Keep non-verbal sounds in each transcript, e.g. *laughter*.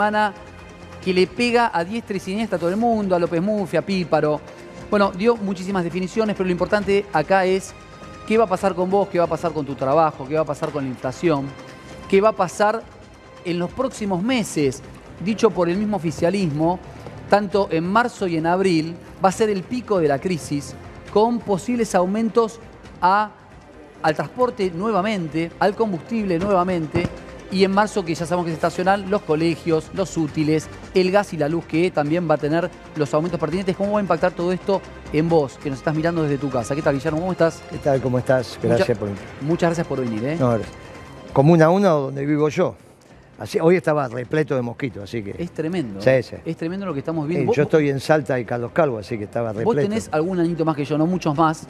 semana que le pega a diestra y siniestra a todo el mundo, a López Murphy, a Píparo. Bueno, dio muchísimas definiciones, pero lo importante acá es qué va a pasar con vos, qué va a pasar con tu trabajo, qué va a pasar con la inflación, qué va a pasar en los próximos meses. Dicho por el mismo oficialismo, tanto en marzo y en abril va a ser el pico de la crisis con posibles aumentos a, al transporte nuevamente, al combustible nuevamente y en marzo, que ya sabemos que es estacional, los colegios, los útiles, el gas y la luz, que también va a tener los aumentos pertinentes. ¿Cómo va a impactar todo esto en vos, que nos estás mirando desde tu casa? ¿Qué tal, Guillermo? ¿Cómo estás? ¿Qué tal? ¿Cómo estás? Gracias Mucha- por... Muchas gracias por venir, ¿eh? No, Comuna 1, donde vivo yo. Así, hoy estaba repleto de mosquitos, así que... Es tremendo. Sí, sí. Es tremendo lo que estamos Eh, viendo. Vos- yo estoy en Salta y Carlos Calvo, así que estaba repleto. Vos tenés algún añito más que yo, no muchos más.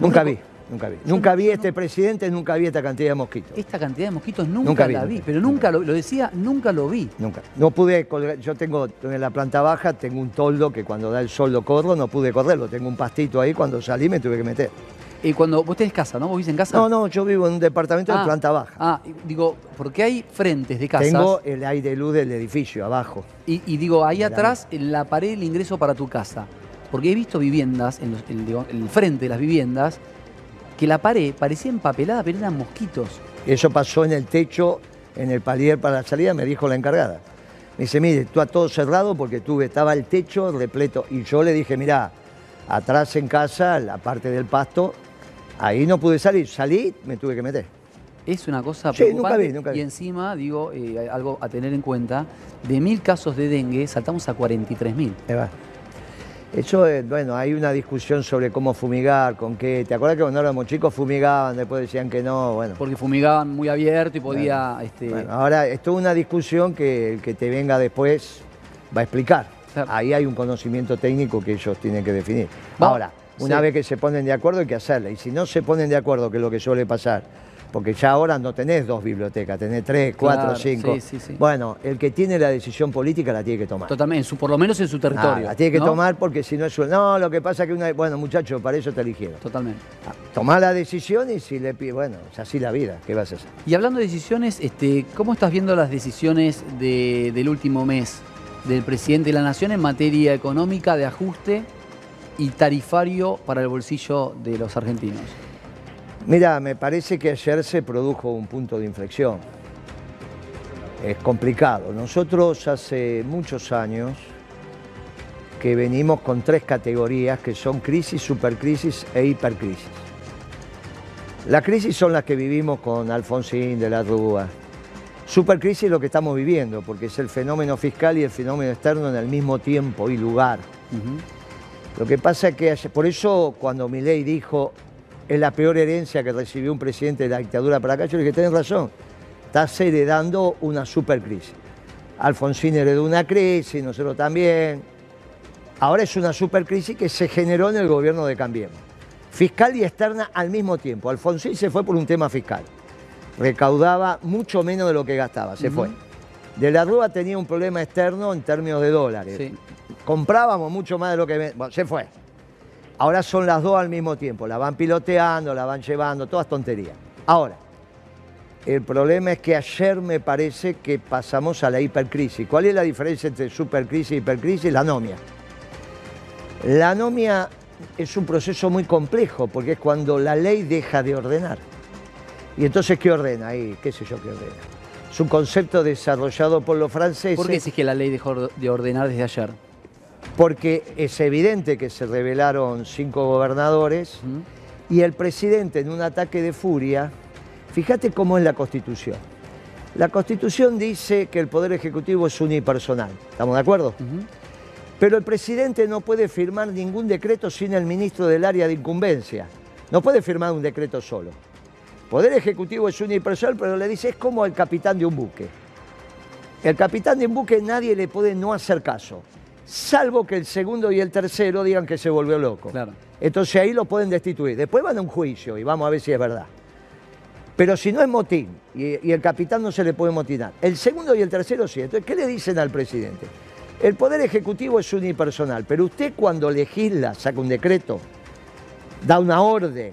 Nunca Vos- vi, nunca vi. Nunca vi este presidente, nunca vi esta cantidad de mosquitos. Esta cantidad de mosquitos nunca, Nunca vi, la vi, nunca. pero nunca lo, lo decía, nunca lo vi. Nunca. No pude colgar, yo tengo en la planta baja, tengo un toldo que cuando da el sol lo corro, no pude correrlo. Tengo un pastito ahí, cuando salí me tuve que meter. Y cuando vos tenés casa, ¿no? ¿Vos vivís en casa? No, no, yo vivo en un departamento Ah, de planta baja. Ah, digo, porque hay frentes de casas. Tengo el aire luz del edificio abajo. Y, y digo, ahí Mirá. atrás, en la pared del ingreso para tu casa. Porque he visto viviendas, en, los- en, digo, en el frente de las viviendas, que la pared parecía empapelada, pero eran mosquitos. Eso pasó en el techo, en el palier para la salida, me dijo la encargada. Me dice, mire, tú a todo cerrado porque tuve, estaba el techo repleto. Y yo le dije, mira, atrás en casa, la parte del pasto, ahí no pude salir. Salí, me tuve que meter. Es una cosa Sí, nunca preocupante. vi, nunca vi. Y encima, digo, eh, algo a tener en cuenta, de mil casos de dengue saltamos a 43 mil. Eso, es, bueno, hay una discusión sobre cómo fumigar, con qué. ¿Te acuerdas que cuando éramos chicos fumigaban, después decían que no? Bueno, Porque fumigaban muy abierto y podía... este, Bueno, ahora es toda una discusión que el que te venga después va a explicar. Claro. Ahí hay un conocimiento técnico que ellos tienen que definir. Va- Ahora, una sí. vez que se ponen de acuerdo hay que hacerla. Y si no se ponen de acuerdo, que es lo que suele pasar, porque ya ahora no tenés dos bibliotecas, tenés tres, cuatro, Claro, cinco. sí, sí, sí. Bueno, el que tiene la decisión política la tiene que tomar. Totalmente, en su, por lo menos en su Ah, territorio. la tiene que ¿no? tomar porque si no es su... No, lo que pasa es que una... Bueno, muchachos, para eso te eligieron. Totalmente. Ah, Tomá la decisión y si le pide... Bueno, es así la vida, ¿qué vas a hacer? Y hablando de decisiones, este, ¿cómo estás viendo las decisiones de- del último mes del presidente de la Nación en materia económica de ajuste y tarifario para el bolsillo de los argentinos? Mira, me parece que ayer se produjo un punto de inflexión. Es complicado. Nosotros hace muchos años que venimos con tres categorías que son crisis, supercrisis e hipercrisis. La crisis son las que vivimos con Alfonsín de la Rúa. Supercrisis es lo que estamos viviendo, porque es el fenómeno fiscal y el fenómeno externo en el mismo tiempo y lugar. Lo que pasa es que por eso cuando Milei dijo es la peor herencia que recibió un presidente de la dictadura para acá, yo le dije, tenés razón, estás heredando una supercrisis. Alfonsín heredó una crisis, nosotros también. Ahora es una supercrisis que se generó en el gobierno de Cambiemos. Fiscal y externa al mismo tiempo. Alfonsín se fue por un tema fiscal. Recaudaba mucho menos de lo que gastaba, se fue. De la Rúa tenía un problema externo en términos de dólares Sí. comprábamos mucho más de lo que... Bueno, se fue. Ahora son las dos al mismo tiempo. La van piloteando, la van llevando, todas tonterías. Ahora, el problema es que ayer me parece que pasamos a la hipercrisis. ¿Cuál es la diferencia entre supercrisis y hipercrisis? La anomia. La anomia es un proceso muy complejo porque es cuando la ley deja de ordenar. Y entonces, ¿qué ordena ahí? ¿Qué sé yo qué ordena? Es un concepto desarrollado por los franceses. ¿Por qué decís que la ley dejó de ordenar desde ayer? Porque es evidente que se rebelaron cinco gobernadores y el presidente en un ataque de furia, fíjate cómo es la constitución. La constitución dice que el poder ejecutivo es unipersonal, ¿estamos de acuerdo? Pero el presidente no puede firmar ningún decreto sin el ministro del área de incumbencia. No puede firmar un decreto solo. Poder ejecutivo es unipersonal, pero le dice es como el capitán de un buque. El capitán de un buque nadie le puede no hacer caso, salvo que el segundo y el tercero digan que se volvió loco. Claro. Entonces ahí lo pueden destituir. Después van a un juicio y vamos a ver si es verdad. Pero si no es motín y, y el capitán no se le puede motinar, el segundo y el tercero sí. Entonces, ¿qué le dicen al presidente? El poder ejecutivo es unipersonal, pero usted cuando legisla, saca un decreto, da una orden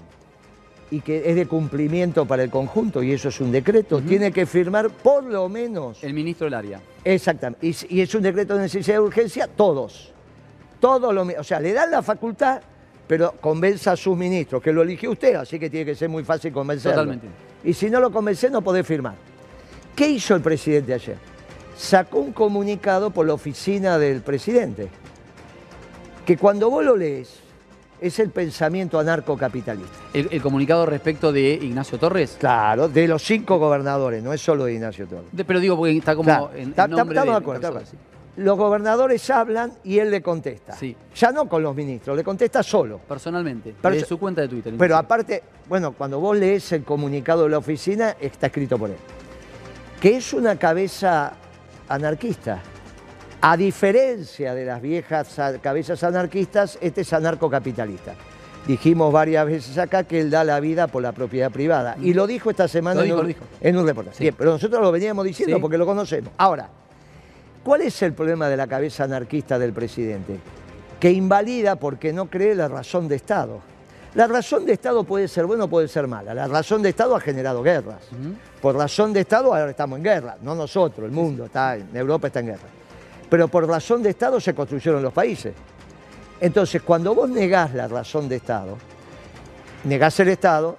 y que es de cumplimiento para el conjunto y eso es un decreto, tiene que firmar por lo menos El ministro del área. Exactamente. Y, y es un decreto de necesidad de urgencia, todos. Todos lo O sea, le dan la facultad, pero convenza a sus ministros, que lo eligió usted, así que tiene que ser muy fácil convencerlo. Totalmente. Y si no lo convence, no podés firmar. ¿Qué hizo el presidente ayer? Sacó un comunicado por la oficina del presidente, que cuando vos lo lees, es el pensamiento anarcocapitalista. El, el comunicado respecto de Ignacio Torres. Claro, de los cinco gobernadores, no es solo de Ignacio Torres. De- pero digo porque está como Claro, en, ta- nombre de de acuerdo. Los gobernadores hablan y él le contesta. Sí. Ya no con los ministros, le contesta solo. personalmente. Pero de su cuenta de Twitter. Pero aparte, bueno, cuando vos lees el comunicado de la oficina, está escrito por él. Que es una cabeza anarquista. A diferencia de las viejas cabezas anarquistas, este es anarcocapitalista. Dijimos varias veces acá que él da la vida por la propiedad privada. Y lo dijo esta semana Lo dijo, en, un, lo dijo. en un reportaje. Sí. Bien, pero nosotros lo veníamos diciendo Sí. porque lo conocemos. Ahora, ¿cuál es el problema de la cabeza anarquista del presidente? Que invalida porque no cree la razón de Estado. La razón de Estado puede ser buena o puede ser mala. La razón de Estado ha generado guerras. Por razón de Estado ahora estamos en guerra, no nosotros, el mundo, está, en Europa está en guerra. Pero por razón de Estado se construyeron los países. Entonces, cuando vos negás la razón de Estado, negás el Estado,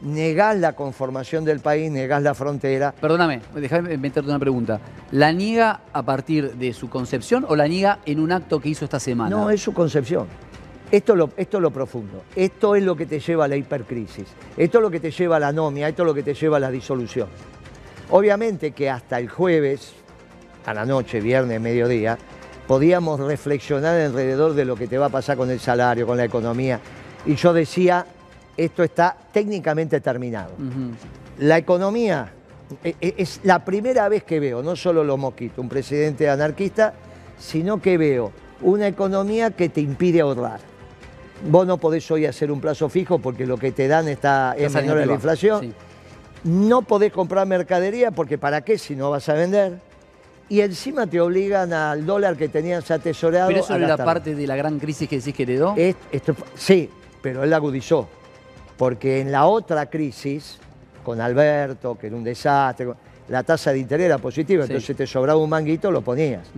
negás la conformación del país, negás la frontera, Perdóname, déjame meterte una pregunta. ¿La niega a partir de su concepción o la niega en un acto que hizo esta semana? No, es su concepción. Esto es, lo, esto es lo profundo. Esto es lo que te lleva a la hipercrisis. Esto es lo que te lleva a la anomia. Esto es lo que te lleva a la disolución. Obviamente que hasta el jueves, a la noche, viernes, mediodía, podíamos reflexionar alrededor de lo que te va a pasar con el salario, con la economía. Y yo decía, esto está técnicamente terminado. La economía e- e- es la primera vez que veo, no solo los mosquitos, un presidente anarquista, sino que veo una economía que te impide ahorrar. Vos no podés hoy hacer un plazo fijo porque lo que te dan está, es menor a la inflación. Sí. No podés comprar mercadería porque ¿para qué si no vas a vender? Y encima te obligan al dólar que tenías atesorado. Pero eso a no era parte de la gran crisis que decís que heredó. Es- esto- sí, pero él agudizó. Porque en la otra crisis, con Alberto, que era un desastre, la tasa de interés era positiva, Sí. entonces te sobraba un manguito, lo ponías.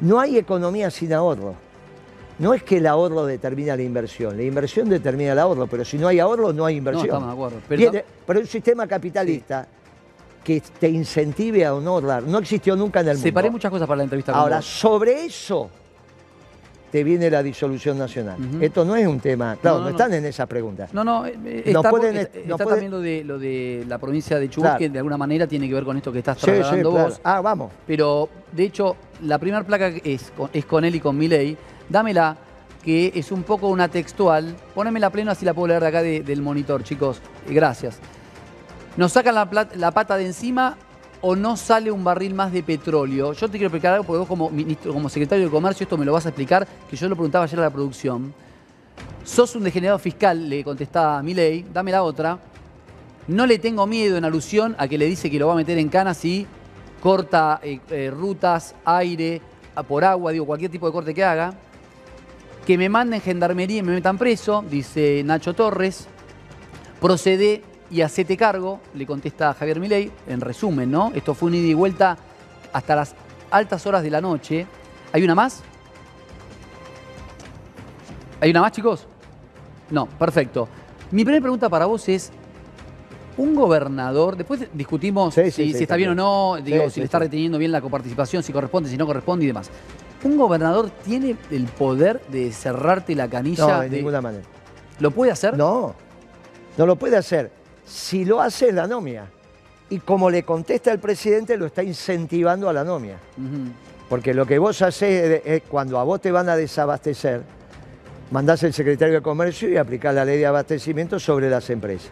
No hay economía sin ahorro. No es que el ahorro determina la inversión, la inversión determina el ahorro, pero si no hay ahorro no hay inversión. estamos de acuerdo, pero Viene- pero un sistema capitalista que te incentive a no ahorrar, no existió nunca en el mundo. Separé muchas cosas para la entrevista con Ahora, sobre eso te viene la disolución nacional. Esto no es un tema, claro, No, no, no, están no. en esa pregunta. No, no, eh, eh, está, pueden- está- está pueden- también lo de, lo de la provincia de Chubut, Claro. que de alguna manera tiene que ver con esto que estás Sí, sí, trasladando claro. vos. Ah, vamos. Pero, de hecho, la primera placa es con, es con él y con Milei. Dámela, que es un poco una textual. Ponémela pleno así la puedo leer de acá de- del monitor, chicos. Gracias. ¿Nos sacan la, pata de encima o no sale un barril más de petróleo? Yo te quiero explicar algo porque vos como, ministro, como secretario de Comercio esto me lo vas a explicar, que yo lo preguntaba ayer a la producción. Sos un degenerado fiscal, le contestaba Milei, dame la otra. No le tengo miedo en alusión a que le dice que lo va a meter en cana si corta eh, eh, rutas, aire, por agua, digo, cualquier tipo de corte que haga. Que me manden gendarmería y me metan preso, dice Nacho Torres. Procede y hacete cargo, le contesta Javier Milei, en resumen, ¿no? Esto fue un ida y vuelta hasta las altas horas de la noche. ¿Hay una más? ¿Hay una más, chicos? No, perfecto. Mi primera pregunta para vos es, un gobernador, después discutimos Sí, sí, si, sí, si está bien o no, digo, si le está reteniendo bien la coparticipación, si corresponde, si no corresponde y demás. ¿Un gobernador tiene el poder de cerrarte la canilla? No, de de- ninguna manera. ¿Lo puede hacer? No, no lo puede hacer. Si lo hace es la anomia. Y como le contesta el presidente, lo está incentivando a la anomia. Ujú. Porque lo que vos haces es cuando a vos te van a desabastecer, mandás el secretario de Comercio y aplicás la ley de abastecimiento sobre las empresas.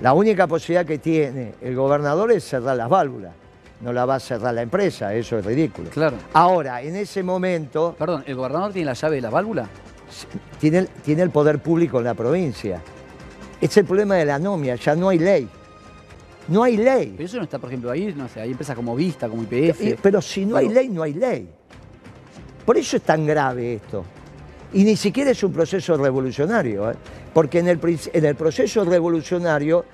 La única posibilidad que tiene el gobernador es cerrar las válvulas. No la va a cerrar la empresa, eso es ridículo. Claro. Ahora, en ese momento, Perdón, ¿el gobernador tiene la llave de la válvula? tiene tiene el poder público en la provincia. Es el problema de la anomia, ya no hay ley. No hay ley. Pero eso no está, por ejemplo, ahí, no sé, hay empresas como Vista, como IPF. Pero si no hay ley, no hay ley. Por eso es tan grave esto. Y ni siquiera es un proceso revolucionario, ¿eh? porque en el, en el proceso revolucionario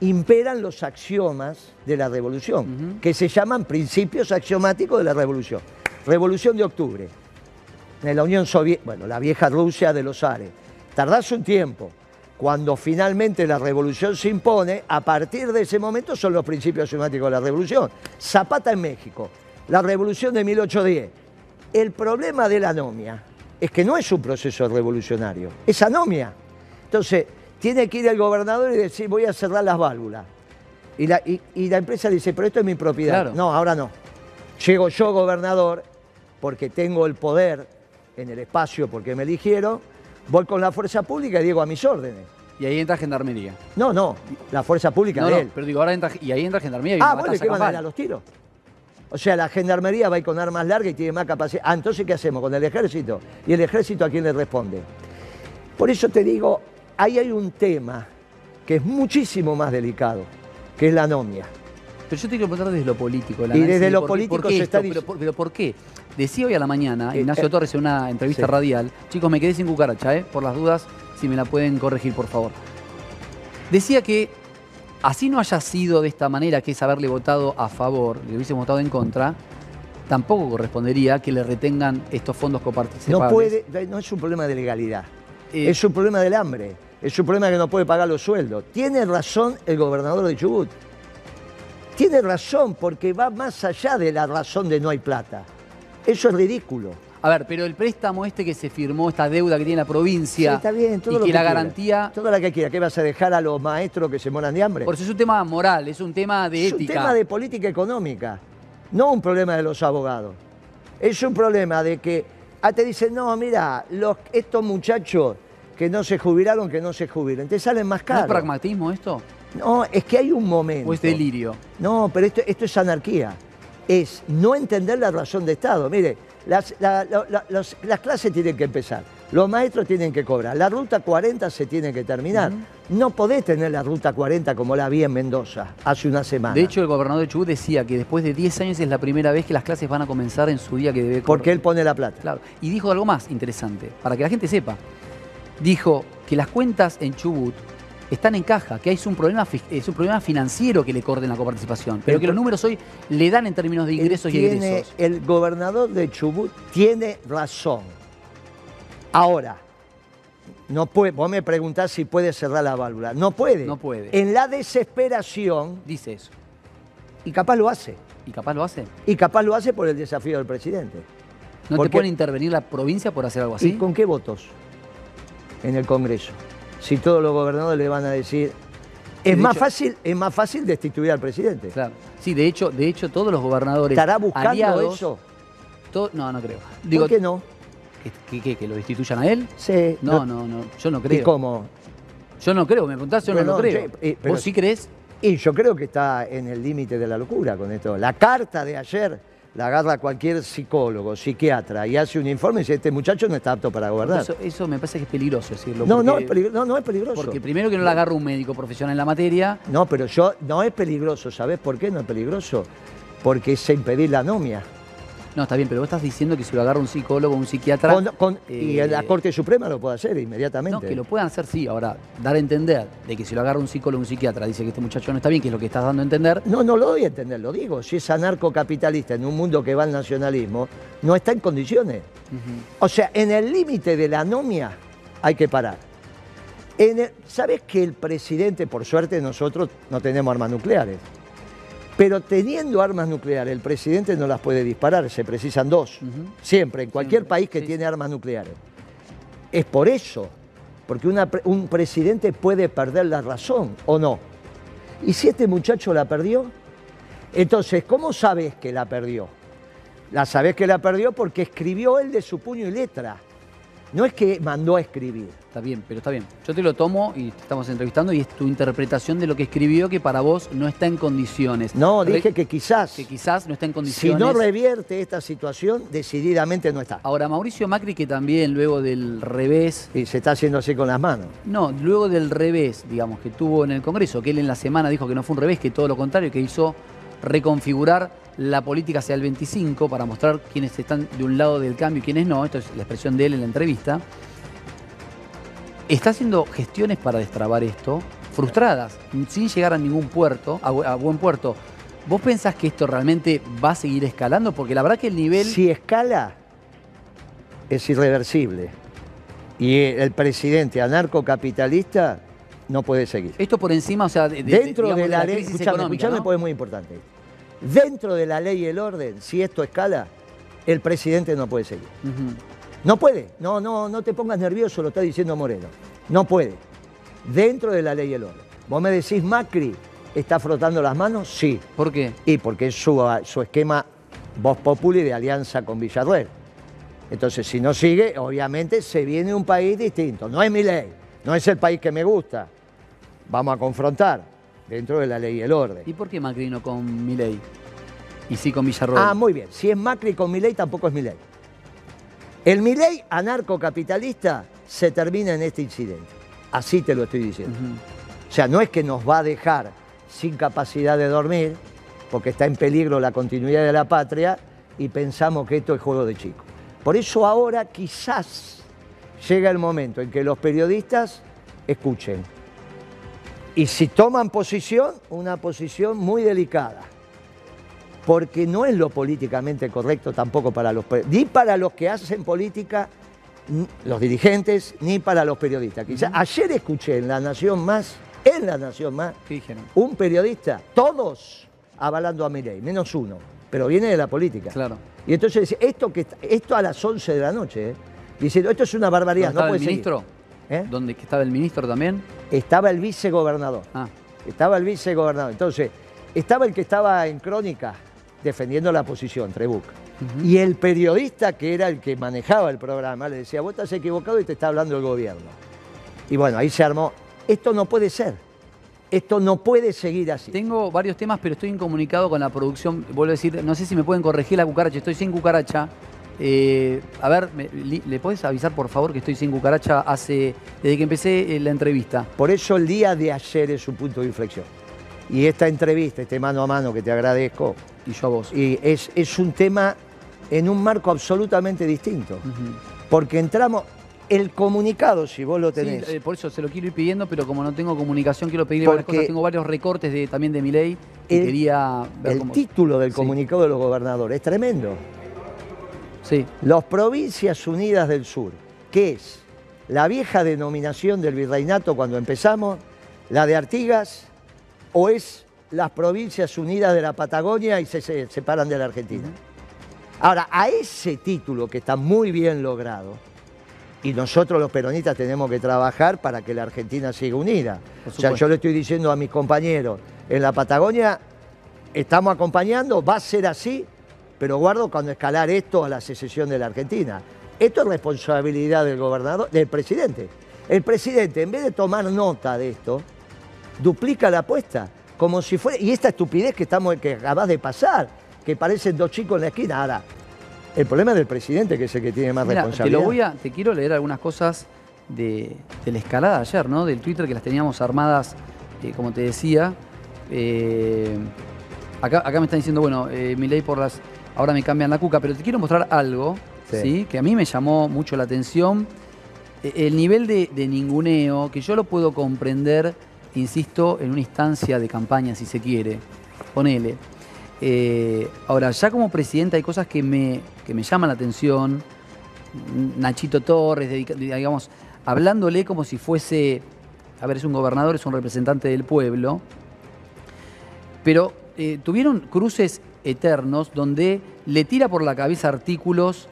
imperan los axiomas de la revolución, que se llaman principios axiomáticos de la revolución. Revolución de octubre, en la Unión Soviética, bueno, la vieja Rusia de los Ares. Tardás un tiempo. Cuando finalmente la revolución se impone, a partir de ese momento son los principios axiomáticos de la revolución. Zapata en México, la revolución de 1810. El problema de la anomia es que no es un proceso revolucionario, es anomia. Entonces, tiene que ir el gobernador y decir, voy a cerrar las válvulas. Y la, y, la empresa dice, pero esto es mi propiedad. No, ahora no. Llego yo, gobernador, porque tengo el poder en el espacio, porque me eligieron, voy con la fuerza pública y digo a mis órdenes. Y ahí entra Gendarmería. No, no, la fuerza pública no, de no, él. pero digo, ahora entra, y ahí entra Gendarmería. Y ah, bueno, ¿qué van a los tiros? O sea, la gendarmería va a ir con armas largas y tiene más capacidad. Ah, entonces, ¿qué hacemos con el ejército? ¿Y el ejército a quién le responde? Por eso te digo, ahí hay un tema que es muchísimo más delicado, que es la anomia. Pero yo te quiero preguntar desde lo político. y desde lo político se está diciendo... Pero, por qué? Decía hoy a la mañana, eh, Ignacio eh, Torres en una entrevista radial, chicos, me quedé sin cucaracha, ¿eh? por las dudas, si me la pueden corregir, por favor. Decía que así no haya sido de esta manera, que es haberle votado a favor, le hubiese votado en contra, tampoco correspondería que le retengan estos fondos coparticipables. No puede, no es un problema de legalidad. Eh, es un problema del hambre, es un problema que no puede pagar los sueldos. Tiene razón el gobernador de Chubut. Tiene razón porque va más allá de la razón de no hay plata. Eso es ridículo. A ver, pero el préstamo este que se firmó, esta deuda que tiene la provincia. está bien, todo y lo que, la garantía. Todo lo que quiera. ¿Qué vas a dejar a los maestros que se moran de hambre? Por eso es un tema moral, es un tema de ética. Es un tema de política económica, no un problema de los abogados. Es un problema de que ah, te dicen, no, mira, los, estos muchachos que no se jubilaron, que no se jubilen. Te salen más caros. ¿No es pragmatismo esto? No, es que hay un momento. ¿O es delirio? No, pero esto, esto es anarquía. Es no entender la razón de Estado. Mire, las, las clases tienen que empezar. Los maestros tienen que cobrar. La ruta 40 se tiene que terminar. No podés tener la ruta 40 como la vi en Mendoza hace una semana. De hecho, el gobernador de Chubut decía que después de 10 años es la primera vez que las clases van a comenzar en su día que debe Porque él pone la plata. Claro. Y dijo algo más interesante, para que la gente sepa dijo que las cuentas en Chubut están en caja, que es un problema, es un problema financiero que le corten la coparticipación, pero que los números hoy le dan en términos de ingresos y egresos. El gobernador de Chubut tiene razón. Ahora, no puede, vos me preguntás si puede cerrar la válvula. No puede. No puede. En la desesperación. Dice eso. Y capaz lo hace. ¿Y capaz lo hace? Y capaz lo hace por el desafío del presidente. ¿No te puede intervenir la provincia por hacer algo así? ¿Y con qué votos? en el Congreso. Si todos los gobernadores le van a decir, es más fácil, es más fácil destituir al presidente. Claro. Sí, de hecho, de hecho todos los gobernadores. ¿Estará buscando eso? no, no creo. Digo, ¿Por qué no? ¿Que, que, lo destituyan a él? Sí. No, no, no, yo no creo. ¿Y cómo? Yo no creo, me preguntás, yo no, lo creo. Eh, ¿Vos sí crees? Y yo creo que está en el límite de la locura con esto. La carta de ayer la agarra cualquier psicólogo, psiquiatra y hace un informe y dice, este muchacho no está apto para gobernar. Eso, me parece que es peligroso decirlo. No, no, es no, no es peligroso. Porque primero que no la agarra un médico profesional en la materia. No, pero yo, no es peligroso, ¿sabes por qué no es peligroso? Porque es impedir la anomia. No, está bien, pero vos estás diciendo que si lo agarra un psicólogo, un psiquiatra... y la eh, Corte Suprema lo puede hacer inmediatamente. No, que lo puedan hacer, sí. Ahora, dar a entender de que si lo agarra un psicólogo, un psiquiatra, dice que este muchacho no está bien, que es lo que estás dando a entender... No, no lo doy a entender, lo digo. Si es anarcocapitalista en un mundo que va al nacionalismo, no está en condiciones. O sea, en el límite de la anomia hay que parar. ¿Sabes que el presidente, por suerte nosotros no tenemos armas nucleares? Pero teniendo armas nucleares, el presidente no las puede disparar, se precisan dos, siempre, en cualquier país que tiene armas nucleares. Es por eso, porque un presidente puede perder la razón o no. ¿Y si este muchacho la perdió? Entonces, ¿cómo sabes que la perdió? La sabes que la perdió porque escribió él de su puño y letra. No es que mandó a escribir. Está bien, pero está bien. Yo te lo tomo y te estamos entrevistando y es tu interpretación de lo que escribió que para vos no está en condiciones. No, dije que quizás. Que quizás no está en condiciones. Si no revierte esta situación, decididamente no está. Ahora, Mauricio Macri, que también luego del revés. Y se está haciendo así con las manos. No, luego del revés, digamos, que tuvo en el Congreso, que él en la semana dijo que no fue un revés, que todo lo contrario, que hizo reconfigurar la política hacia el 25 para mostrar quiénes están de un lado del cambio y quiénes no. Esto es la expresión de él en la entrevista. Está haciendo gestiones para destrabar esto frustradas, sin llegar a ningún puerto, a, bu- a buen puerto. ¿Vos pensás que esto realmente va a seguir escalando? Porque la verdad que el nivel... Si escala, es irreversible. Y el presidente anarcocapitalista no puede seguir. Esto por encima, o sea, de, de- Dentro digamos, de la, ley, crisis escuchame, económica, escuchame ¿no? porque es muy importante. Dentro de la ley y el orden, si esto escala, el presidente no puede seguir. No puede. No, no, no te pongas nervioso, lo está diciendo Moreno. No puede. Dentro de la ley y el orden. Vos me decís, Macri está frotando las manos, sí. ¿Por qué? Y porque es su, su esquema Voz Populi de alianza con Villarruel. Entonces, si no sigue, obviamente se viene un país distinto. No es mi ley, no es el país que me gusta. Vamos a confrontar dentro de la ley y el orden. ¿Y por qué Macri no con Milei? Y sí con Villarroel. Ah, muy bien. Si es Macri con Milei, tampoco es Milei. El Milei anarcocapitalista se termina en este incidente. Así te lo estoy diciendo. O sea, no es que nos va a dejar sin capacidad de dormir, porque está en peligro la continuidad de la patria y pensamos que esto es juego de chicos. Por eso ahora quizás llega el momento en que los periodistas escuchen. Y si toman posición, una posición muy delicada. Porque no es lo políticamente correcto tampoco para los ni para los que hacen política, los dirigentes, ni para los periodistas. Quizás ayer escuché en La Nación Más, en La Nación Más, ¿Qué dijeron? un periodista, todos avalando a Milei, menos uno, pero viene de la política. Claro. Y entonces esto, que, esto a las 11 de la noche, ¿eh? diciendo, esto es una barbaridad, ¿Dónde no puede el seguir. ¿Eh? ¿Dónde estaba el ministro también? Estaba el vicegobernador. Ah, Estaba el vicegobernador. Entonces, estaba el que estaba en crónica defendiendo la posición, Trebuc. Y el periodista que era el que manejaba el programa le decía, vos estás equivocado y te está hablando el gobierno. Y bueno, ahí se armó. Esto no puede ser. Esto no puede seguir así. tengo varios temas, pero estoy incomunicado con la producción. Vuelvo a decir, no sé si me pueden corregir la cucaracha. Estoy sin cucaracha. Eh, a ver, me- li- ¿le puedes avisar por favor que estoy sin cucaracha hace desde que empecé eh, la entrevista? Por eso el día de ayer es su punto de inflexión. Y esta entrevista, este mano a mano que te agradezco, Y yo a vos. y es, es un tema en un marco absolutamente distinto. Porque entramos, el comunicado, si vos lo Sí, tenés, eh, por eso se lo quiero ir pidiendo, pero como no tengo comunicación, quiero pedirle varias cosas. Tengo varios recortes de, también de mi ley el- quería ver el cómo. título del Sí. comunicado de los gobernadores es tremendo. Sí, Los Provincias Unidas del Sur, que es la vieja denominación del virreinato cuando empezamos, la de Artigas, o es las Provincias Unidas de la Patagonia y se, se separan de la Argentina. Ahora, a ese título que está muy bien logrado, y nosotros los peronistas tenemos que trabajar para que la Argentina siga unida. O sea, yo le estoy diciendo a mis compañeros en la Patagonia, estamos acompañando, va a ser así, pero guardo cuando escalar esto a la secesión de la Argentina. Esto es responsabilidad del gobernador, del presidente. El presidente, en vez de tomar nota de esto, duplica la apuesta, como si fuera, y esta estupidez que estamos, que acabas de pasar, que parecen dos chicos en la esquina. Ahora, el problema es del presidente, que es el que tiene más Mira, te responsabilidad. lo voy a, te quiero leer algunas cosas de, de la escalada ayer, ¿no? Del Twitter que las teníamos armadas, eh, como te decía. Eh, acá, acá me están diciendo, bueno, eh, mi ley por las. Ahora me cambian la cuca, pero te quiero mostrar algo, Sí. ¿sí? Que a mí me llamó mucho la atención. Eh, El nivel de, de ninguneo, que yo lo puedo comprender, insisto, en una instancia de campaña, si se quiere. Ponele. Eh, ahora, ya como presidente hay cosas que me, que me llaman la atención. Nachito Torres, dedica- digamos, hablándole como si fuese, a ver, es un gobernador, es un representante del pueblo, pero eh, tuvieron cruces eternos donde le tira por la cabeza artículos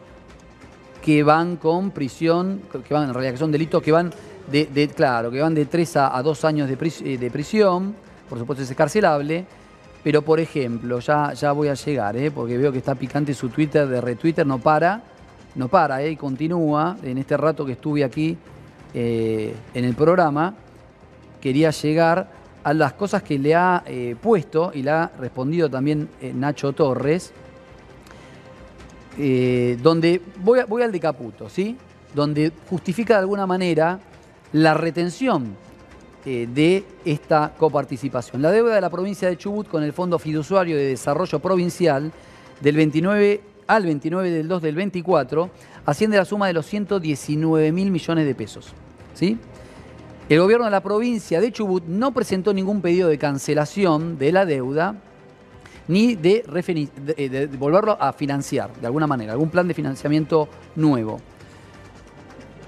que van con prisión, que van en realidad que son delitos que van de, claro, que van de 3 a, a 2 años eh, de prisión, por supuesto es escarcelable, pero por ejemplo, ya, ya voy a llegar, ¿eh? porque veo que está picante su Twitter de retwitter, no para, no para, ¿eh? y continúa, en este rato que estuve aquí en el programa, quería llegar a las cosas que le ha eh, puesto y le ha respondido también eh, Nacho Torres, eh, donde voy, voy al de Caputo, ¿sí? Donde justifica de alguna manera la retención de esta coparticipación. La deuda de la provincia de Chubut con el Fondo Fiduciario de Desarrollo Provincial del 29 al 29 del 2 del 24 asciende a la suma de los 119 mil millones de pesos, ¿sí? El gobierno de la provincia de Chubut no presentó ningún pedido de cancelación de la deuda ni de, de, volverlo a financiar de alguna manera, algún plan de financiamiento nuevo.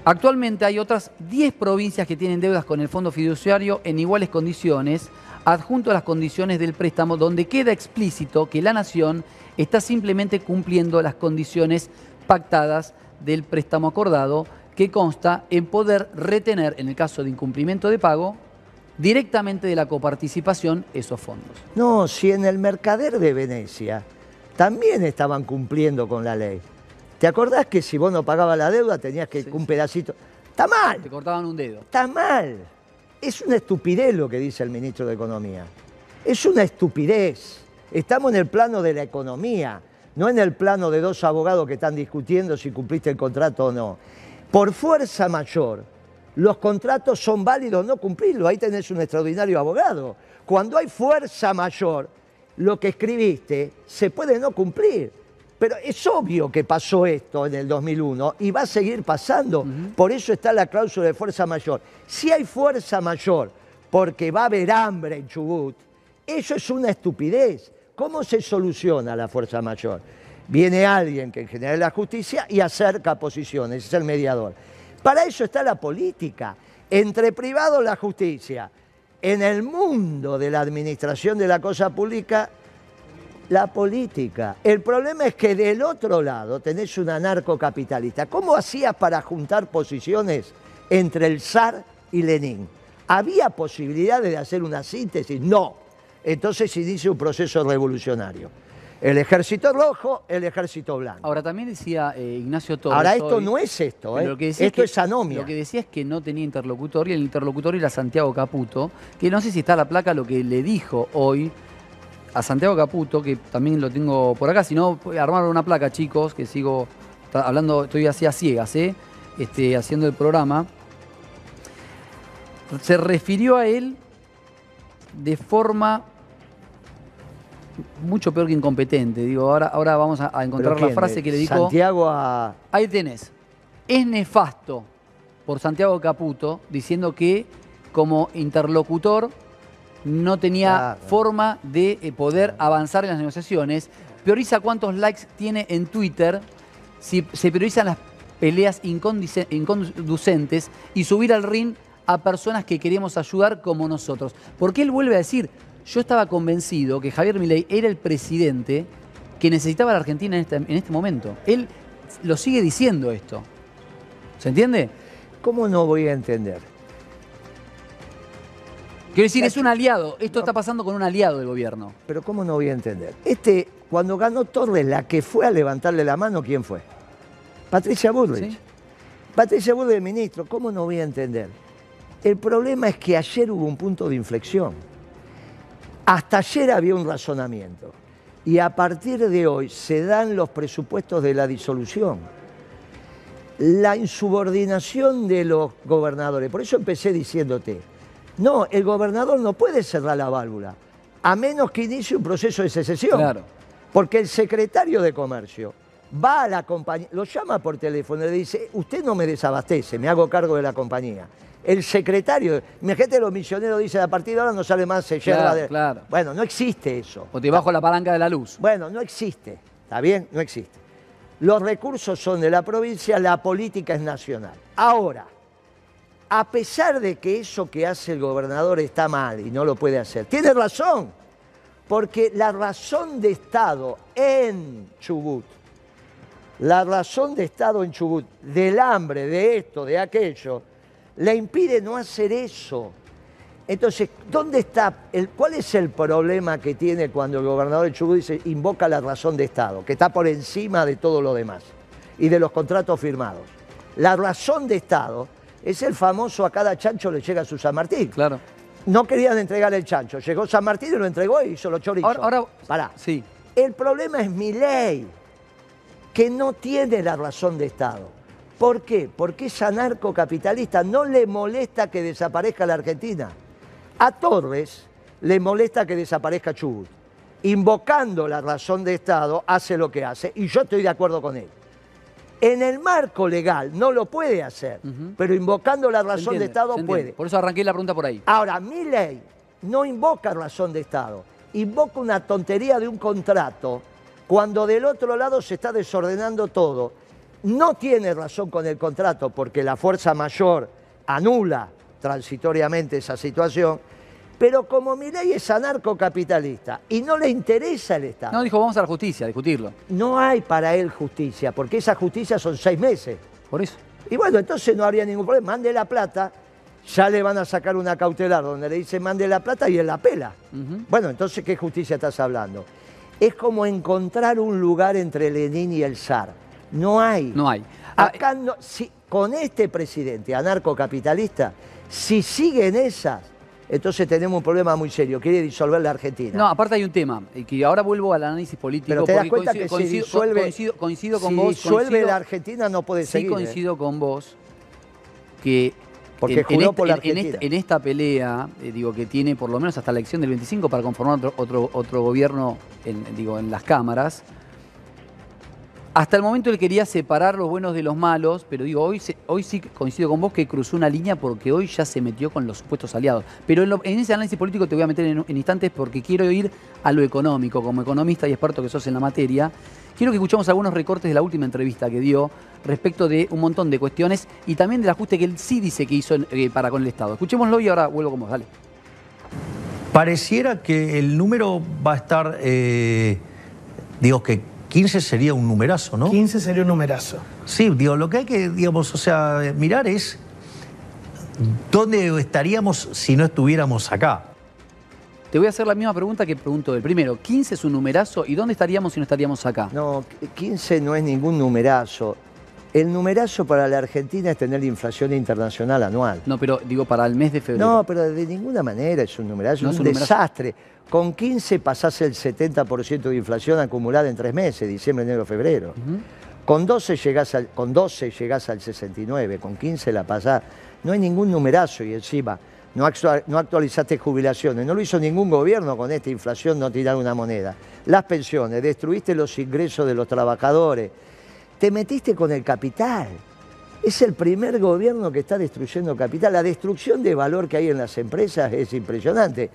Actualmente hay otras 10 provincias que tienen deudas con el fondo fiduciario en iguales condiciones, adjunto a las condiciones del préstamo, donde queda explícito que la nación está simplemente cumpliendo las condiciones pactadas del préstamo acordado, que consta en poder retener, en el caso de incumplimiento de pago, directamente de la coparticipación esos fondos. No, si en el mercader de Venecia también estaban cumpliendo con la ley. ¿Te acordás que si vos no pagabas la deuda tenías que un pedacito? Está mal. Te cortaban un dedo. Está mal. Es una estupidez lo que dice el ministro de Economía. Es una estupidez. Estamos en el plano de la economía, no en el plano de dos abogados que están discutiendo si cumpliste el contrato o no. Por fuerza mayor, los contratos son válidos no cumplirlos. Ahí tenés un extraordinario abogado. Cuando hay fuerza mayor, lo que escribiste se puede no cumplir. Pero es obvio que pasó esto en el 2001 y va a seguir pasando. Por eso está la cláusula de fuerza mayor. Si hay fuerza mayor porque va a haber hambre en Chubut, eso es una estupidez. ¿Cómo se soluciona la fuerza mayor? Viene alguien que en general es la justicia y acerca posiciones, es el mediador. Para eso está la política. Entre privados la justicia. En el mundo de la administración de la cosa pública, la política. El problema es que del otro lado tenés un anarcocapitalista. ¿Cómo hacías para juntar posiciones entre el zar y Lenin? ¿Había posibilidades de hacer una síntesis? No. Entonces inicia un proceso revolucionario el ejército rojo, el ejército blanco. Ahora también decía eh, Ignacio Torres. Ahora esto no es esto, ¿eh? esto es, anomia. Lo que decía es que no tenía interlocutor y el interlocutor era Santiago Caputo, que no sé si está la placa lo que le dijo hoy a Santiago Caputo, que también lo tengo por acá, si no, armar una placa, chicos, que sigo hablando, estoy así a ciegas, ¿eh? Este, haciendo el programa. Se refirió a él de forma mucho peor que incompetente. Digo, ahora, ahora vamos a, encontrar la frase que le dijo. Santiago a. Ahí tenés. Es nefasto por Santiago Caputo diciendo que como interlocutor no tenía forma de eh, poder avanzar en las negociaciones. Prioriza cuántos likes tiene en Twitter, si se priorizan las peleas inconducentes y subir al ring a personas que queremos ayudar como nosotros. Porque él vuelve a decir, yo estaba convencido que Javier Milei era el presidente que necesitaba la Argentina este, en este, momento. Él lo sigue diciendo esto. ¿Se entiende? ¿Cómo no voy a entender? Quiero decir, es un aliado. Esto está pasando con un aliado del gobierno. Pero ¿cómo no voy a entender? Este, cuando ganó Torres, la que fue a levantarle la mano, ¿quién fue? Patricia Bullrich. Patricia Bullrich, ministro, ¿cómo no voy a entender? El problema es que ayer hubo un punto de inflexión. Hasta ayer había un razonamiento y a partir de hoy se dan los presupuestos de la disolución. La insubordinación de los gobernadores. Por eso empecé diciéndote, no, el gobernador no puede cerrar la válvula, a menos que inicie un proceso de secesión. Claro. Porque el secretario de Comercio va a la compañía, lo llama por teléfono y le dice, usted no me desabastece, me hago cargo de la compañía el secretario. gente los misioneros dicen, a partir de ahora no sale más se claro, de... Claro. Bueno, no existe eso. O te bajo la palanca de la luz. Bueno, no existe. ¿Está bien? No existe. Los recursos son de la provincia, la política es nacional. Ahora, a pesar de que eso que hace el gobernador está mal y no lo puede hacer, tiene razón, porque la razón de Estado en Chubut, la razón de Estado en Chubut, del hambre, de esto, de aquello, le impide no hacer eso. Entonces, ¿dónde está? El, ¿Cuál es el problema que tiene cuando el gobernador de Chubut dice invoca la razón de Estado, que está por encima de todo lo demás y de los contratos firmados? La razón de Estado es el famoso a cada chancho le llega su San Martín. Claro. No querían entregar el chancho. Llegó San Martín y lo entregó y hizo los chorizos. Ahora, ahora Pará. Sí. El problema es mi ley, que no tiene la razón de Estado. ¿Por qué? Porque es anarcocapitalista, no le molesta que desaparezca la Argentina. A Torres le molesta que desaparezca Chubut. Invocando la razón de Estado, hace lo que hace, y yo estoy de acuerdo con él. En el marco legal no lo puede hacer, pero invocando la razón entiende, de Estado puede. Por eso arranqué la pregunta por ahí. Ahora, mi ley no invoca razón de Estado, invoca una tontería de un contrato cuando del otro lado se está desordenando todo. No tiene razón con el contrato porque la fuerza mayor anula transitoriamente esa situación, pero como mi ley es anarcocapitalista y no le interesa el Estado, No, dijo, vamos a la justicia, a discutirlo. no hay para él justicia, porque esa justicia son seis meses. Por eso. Y bueno, entonces no habría ningún problema. Mande la plata, ya le van a sacar una cautelar donde le dice mande la plata y él la pela. Bueno, entonces, ¿qué justicia estás hablando? Es como encontrar un lugar entre Lenin y el zar. No hay. No hay. Ah, Acá no, si, con este presidente anarcocapitalista, si sigue en esas, entonces tenemos un problema muy serio. Quiere disolver la Argentina. No, aparte hay un tema, y que ahora vuelvo al análisis político. Pero te das cuenta coincido, que si disuelve, coincido, coincido con si vos. disuelve coincido- la Argentina no puede sí seguir. ¿eh? coincido con vos que Porque en, en juró esta, por la en- en Argentina. esta- en esta pelea, eh, digo que tiene por lo menos hasta la elección del 25 para conformar otro, otro, otro gobierno en, digo, en las cámaras. Hasta el momento él quería separar los buenos de los malos, pero digo, hoy, hoy sí coincido con vos que cruzó una línea porque hoy ya se metió con los supuestos aliados. Pero en, ese análisis político te voy a meter en, instantes porque quiero ir a lo económico, como economista y experto que sos en la materia. Quiero que escuchemos algunos recortes de la última entrevista que dio respecto de un montón de cuestiones y también del ajuste que él sí dice que hizo eh, para con el Estado. Escuchémoslo y ahora vuelvo con vos, dale. Pareciera que el número va a estar, eh, digo que 15 sería un numerazo, ¿no? 15 sería un numerazo. Sí, digo, lo que hay que, digamos, o sea, mirar es dónde estaríamos si no estuviéramos acá. Te voy a hacer la misma pregunta que pregunto él. Primero, 15 es un numerazo y ¿dónde estaríamos si no estaríamos acá? No, 15 no es ningún numerazo. El numerazo para la Argentina es tener inflación internacional anual. No, pero digo para el mes de febrero. No, pero de ninguna manera es un numerazo, No es es un, un numerazo. desastre. Con 15 pasás el 70% de inflación acumulada en tres meses, diciembre, enero, febrero. Con 12 llegás al, con 12 llegás al 69, con 15 la pasás. No hay ningún numerazo y encima no actualizaste jubilaciones. No lo hizo ningún gobierno con esta inflación, no tirar una moneda. Las pensiones, destruiste los ingresos de los trabajadores. Te metiste con el capital. Es el primer gobierno que está destruyendo capital. La destrucción de valor que hay en las empresas es impresionante.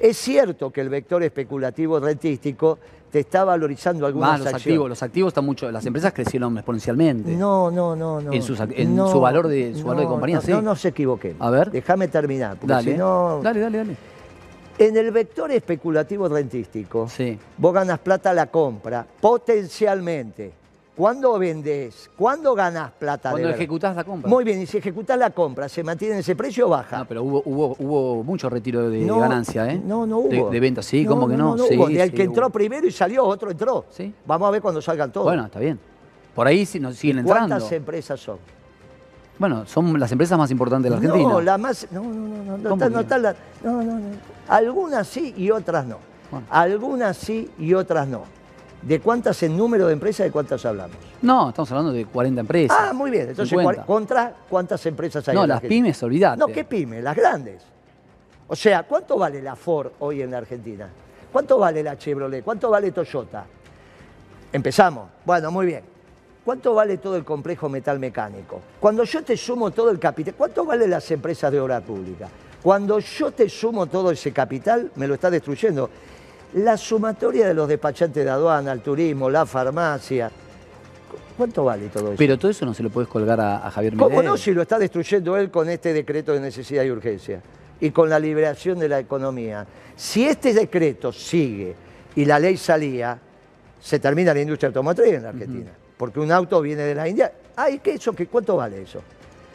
Es cierto que el vector especulativo rentístico te está valorizando algunas Más, los acciones. activos, los activos están mucho, las empresas crecieron exponencialmente. No, no, no, no. En sus su valor de- su valor de compañía, no, sí. No nos equivoquemos. A ver. Déjame terminar, porque dale, si no... dale, dale, dale. En el vector especulativo rentístico, Sí. vos ganas plata a la compra, potencialmente. ¿Cuándo vendés? ¿Cuándo ganás plata de Cuando verdad? ejecutás la compra. Muy bien, y si ejecutás la compra, ¿se mantiene en ese precio o baja? No, pero hubo, hubo, hubo mucho retiro de No, ganancia, ¿eh? No, no De- hubo. De, venta, sí, ¿cómo que no? No, sí, hubo. De sí, que entró hubo. primero y salió, otro entró. Sí. Vamos a ver cuando salgan todos. Bueno, está bien. Por ahí sí nos siguen entrando. ¿Cuántas empresas son? Bueno, son las empresas más importantes de la Argentina. No, la más. No, no, no, no. No, ¿Cómo está- no no? está la- no, no, no. Algunas sí y otras no. Bueno. Algunas sí y otras no. ¿De cuántas en número de empresas de cuántas hablamos? No, estamos hablando de 40 empresas. Ah, muy bien. Entonces, 50. ¿cuál- ¿contra cuántas empresas hay? No, en las Argentina? pymes, olvidate. No, ¿qué pymes? Las grandes. O sea, ¿cuánto vale la Ford hoy en la Argentina? ¿Cuánto vale la Chevrolet? ¿Cuánto vale Toyota? Empezamos. Bueno, muy bien. ¿Cuánto vale todo el complejo metal mecánico? Cuando yo te sumo todo el capital, ¿cuánto vale las empresas de obra pública? Cuando yo te sumo todo ese capital, me lo está destruyendo. La sumatoria de los despachantes de aduana, el turismo, la farmacia. ¿Cuánto vale todo eso? Pero todo eso no se lo puedes colgar a, a Javier Milei. ¿Cómo no si lo está destruyendo él con este decreto de necesidad y urgencia y con la liberación de la economía? Si este decreto sigue y la ley salía, se termina la industria automotriz en la Argentina. Porque un auto viene de la India. Ay, ¿qué eso? ¿Qué, ¿Cuánto vale eso?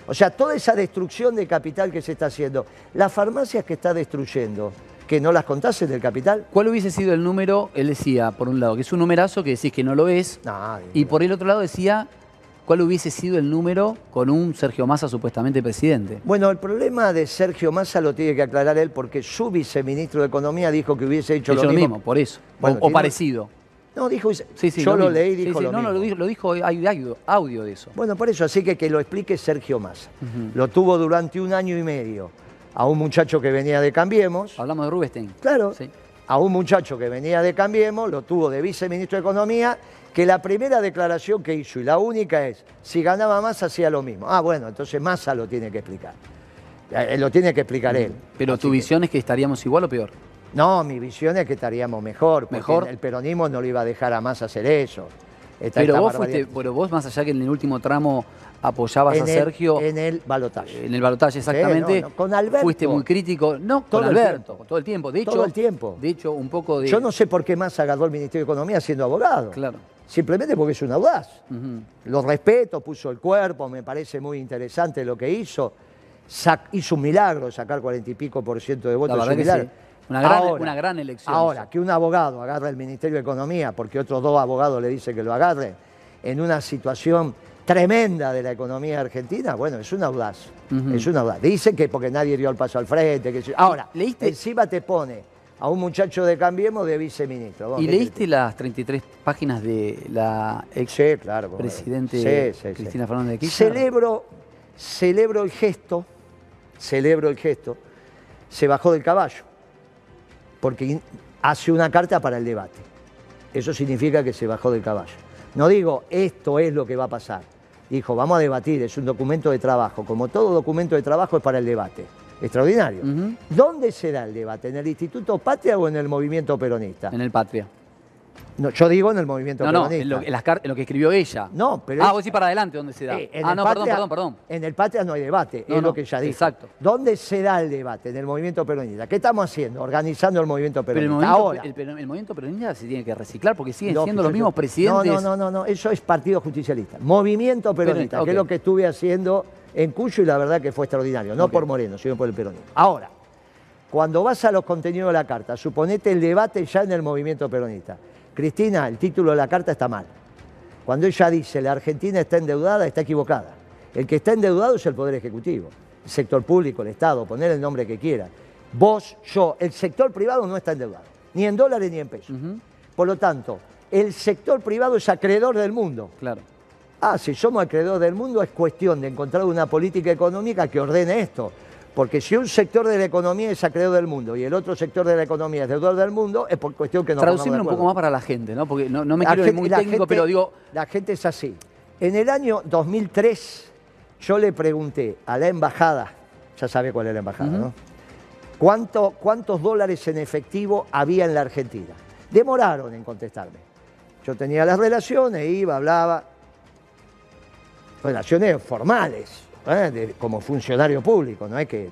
O sea, toda esa destrucción de capital que se está haciendo, las farmacias que está destruyendo, que no las contasen del capital, ¿Cuál hubiese sido el número? Él decía, por un lado, que es un numerazo que decís que no lo es. no, Y por el otro lado decía, ¿cuál hubiese sido el número con un Sergio Massa supuestamente presidente? Bueno, el problema de Sergio Massa lo tiene que aclarar él porque su viceministro de Economía dijo que hubiese hecho Hecho lo lo mismo. mismo, por eso. O- Bueno, o, tiene- parecido. No, dijo, Sí, sí, yo lo, leí y dijo sí, lo no, mismo. no, lo dijo, lo dijo hay audio, audio de eso. Bueno, por eso, así que que lo explique Sergio Massa. Lo tuvo durante un año y medio a un muchacho que venía de Cambiemos. Hablamos de Rubinstein. Claro, Sí. a un muchacho que venía de Cambiemos, lo tuvo de viceministro de Economía que la primera declaración que hizo y la única es, si ganaba más hacía lo mismo. Ah, bueno, entonces Massa lo tiene que explicar. Eh, lo tiene que explicar él. Pero Así tu que- visión es que estaríamos igual o peor. No, mi visión es que estaríamos mejor. porque Mejor. El peronismo no le iba a dejar a Massa hacer eso. Esta- Pero esta vos, fuiste, pero vos, más allá que en el último tramo apoyabas a el- Sergio en el balotaje. en el balotaje exactamente, no, no, con Alberto. fuiste muy crítico. No, Todo con Alberto, todo el tiempo. De hecho, Todo el tiempo. De hecho, un poco de. Yo no sé por qué Massa agarró el Ministerio de Economía siendo abogado. Claro. Simplemente porque es un audaz. Ujú. Lo respeto, puso el cuerpo, me parece muy interesante lo que hizo. Sac- hizo un milagro sacar cuarenta y pico por ciento de votos. La es verdad un que milagro. sí. Una gran- una gran elección Ahora, que un abogado agarre el Ministerio de Economía porque otros dos abogados le dicen que lo agarre en una situación tremenda de la economía argentina, bueno, es un audaz. Es un audaz. Dicen que porque nadie dio el paso al frente. Que... Ahora, ¿Leíste? encima te pone a un muchacho de Cambiemos de viceministro. ¿Y ¿qué leíste las 33 páginas de la ex Sí, claro. como- presidente Sí, sí, sí. Cristina Fernández de Kirchner? Celebro, celebro el gesto, celebro el gesto, se bajó del caballo, porque hace una carta para el debate. Eso significa que se bajó del caballo. No digo, esto es lo que va a pasar. Dijo, vamos a debatir, es un documento de trabajo. Como todo documento de trabajo es para el debate. Extraordinario. ¿Dónde será el debate? ¿En el Instituto Patria o en el movimiento peronista? En el Patria. No, yo digo en el movimiento No, no, peronista. en lo, en las car- en lo que escribió ella. No, pero Ah, es- vos decís para adelante, ¿dónde se da? Eh, ah, no, Patria- perdón, perdón, perdón. En el Patria no hay debate, No, es no, lo que ya dije. exacto. ¿Dónde se da el debate? En el movimiento peronista. ¿Qué estamos haciendo? Organizando el movimiento Pero el peronista. movimiento, Ahora. el, movimiento peronista se tiene que reciclar porque siguen siendo los mismos presidentes. No, no, no, no, eso es Partido Justicialista. Movimiento peronista, Peronista, que es lo que estuve haciendo en Cuyo y la verdad que fue extraordinario. No por Moreno, sino por el peronismo. Ahora, cuando vas a los contenidos de la carta, suponete el debate ya en el movimiento peronista. Cristina, el título de la carta está mal. Cuando ella dice la Argentina está endeudada, está equivocada. El que está endeudado es el Poder Ejecutivo, el sector público, el Estado, poner el nombre que quiera. Vos, yo, el sector privado no está endeudado, ni en dólares ni en pesos. Por lo tanto, el sector privado es acreedor del mundo. Claro. Ah, si somos acreedores del mundo es cuestión de encontrar una política económica que ordene esto. Porque si un sector de la economía es acreedor del mundo y el otro sector de la economía es deudor del mundo, es por cuestión que no Traducímelo un poco más para la gente, ¿no? Porque no, no me quiero ir muy técnico, pero digo, La gente es así. En el año 2003 yo le pregunté a la embajada, ya sabe cuál es la embajada. ¿no? ¿Cuánto, ¿Cuántos dólares en efectivo había en la Argentina? Demoraron en contestarme. Yo tenía las relaciones, iba, hablaba. Relaciones formales, ¿eh? de- como funcionario público, no es que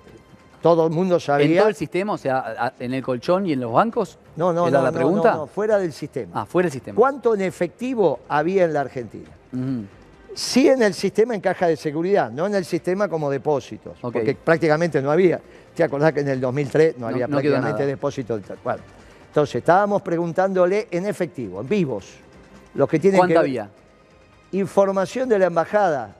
todo el mundo sabía. en todo el sistema, o sea, en el colchón y en los bancos, no, no, ¿era no, la pregunta? no, no, fuera del sistema. Ah, fuera del sistema. ¿Cuánto en efectivo había en la Argentina? Sí en el sistema en caja de seguridad, no en el sistema como depósitos, porque prácticamente no había. ¿Te acordás que en el 2003 no, había prácticamente depósitos? Bueno, entonces estábamos preguntándole en efectivo, en vivos, los que tienen ¿Cuánto que había? Información de la embajada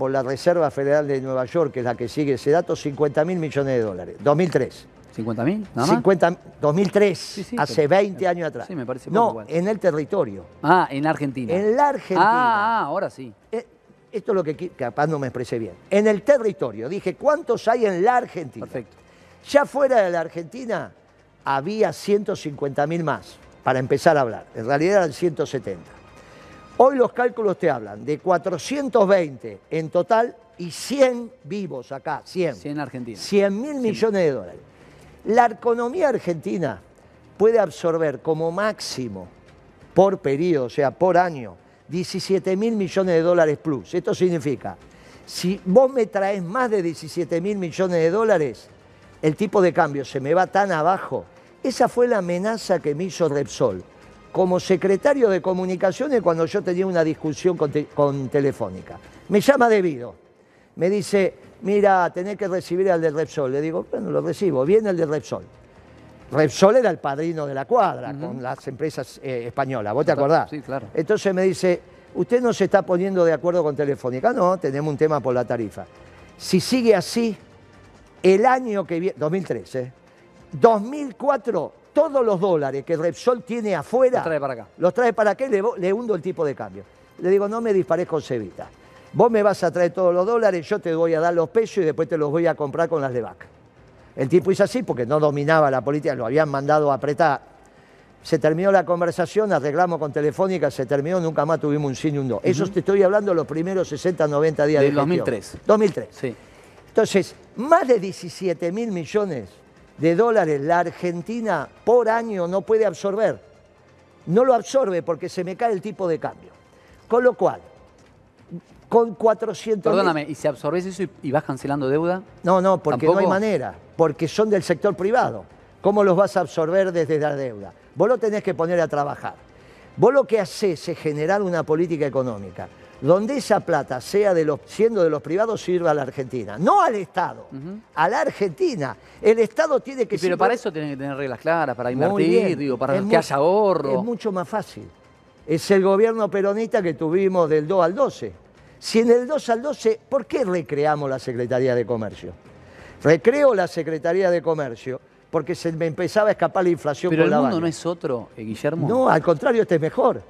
por la Reserva Federal de Nueva York, que es la que sigue ese dato, 50 mil millones de dólares. 2003. ¿50 mil? ¿Nada más? 50, 2003, Sí, sí, hace pero- 20 años atrás. Sí, me parece No, igual. en el territorio. Ah, en Argentina. En la Argentina. Ah, ah, ahora sí. Eh, Esto es lo que capaz no me expresé bien. En el territorio. Dije, ¿cuántos hay en la Argentina? Perfecto. Ya fuera de la Argentina había 150 mil más, para empezar a hablar. En realidad eran 170. Hoy los cálculos te hablan de 420 en total y 100 vivos acá, 100. 100 en Argentina. 100 mil millones de dólares. La economía argentina puede absorber como máximo por periodo, o sea, por año, 17 mil millones de dólares plus. Esto significa, si vos me traes más de 17 mil millones de dólares, el tipo de cambio se me va tan abajo. Esa fue la amenaza que me hizo Repsol como secretario de comunicaciones cuando yo tenía una discusión con, te- con Telefónica. Me llama debido. Me dice, mira, tenés que recibir al de Repsol. Le digo, bueno, lo recibo. Viene el de Repsol. Repsol era el padrino de la cuadra con las empresas eh, españolas, ¿vos te acordás? sí, claro. Entonces me dice, ¿usted no se está poniendo de acuerdo con Telefónica? No, tenemos un tema por la tarifa. Si sigue así, el año que viene, 2013, 2004, todos los dólares que Repsol tiene afuera, Los trae para acá. los trae para acá y le, le hundo el tipo de cambio. Le digo, no me dispares con cebita. Vos me vas a traer todos los dólares, yo te voy a dar los pesos y después te los voy a comprar con las de vaca. El tipo hizo así porque no dominaba la política, lo habían mandado a apretar. se terminó la conversación, arreglamos con Telefónica, se terminó, nunca más tuvimos un sí ni un no. Eso te estoy hablando de los primeros 60, 90 días Del de gestión. 2003. 2003. Sí. Entonces, más de 17 mil millones de dólares la Argentina por año no puede absorber. No lo absorbe porque se me cae el tipo de cambio. Con lo cual, con 400 Perdóname, ¿y si absorbes eso y, y vas cancelando deuda? No, no, porque no hay manera, porque son del sector privado. ¿Cómo los vas a absorber desde la deuda? Vos lo tenés que poner a trabajar. Vos lo que haces es generar una política económica donde esa plata, sea de los, siendo de los privados, sirva a la Argentina. No al Estado, a la Argentina. El Estado tiene que Y pero para eso tienen que tener reglas claras, para invertir, digo, para Es que haya ahorro. Es mucho más fácil. Es el gobierno peronista que tuvimos del 2 al 12. Si en el 2 al 12, ¿por qué recreamos la Secretaría de Comercio? Recreo la Secretaría de Comercio porque se me empezaba a escapar la inflación Pero por el la mundo baña. no es otro, eh, Guillermo. No, al contrario, este es mejor.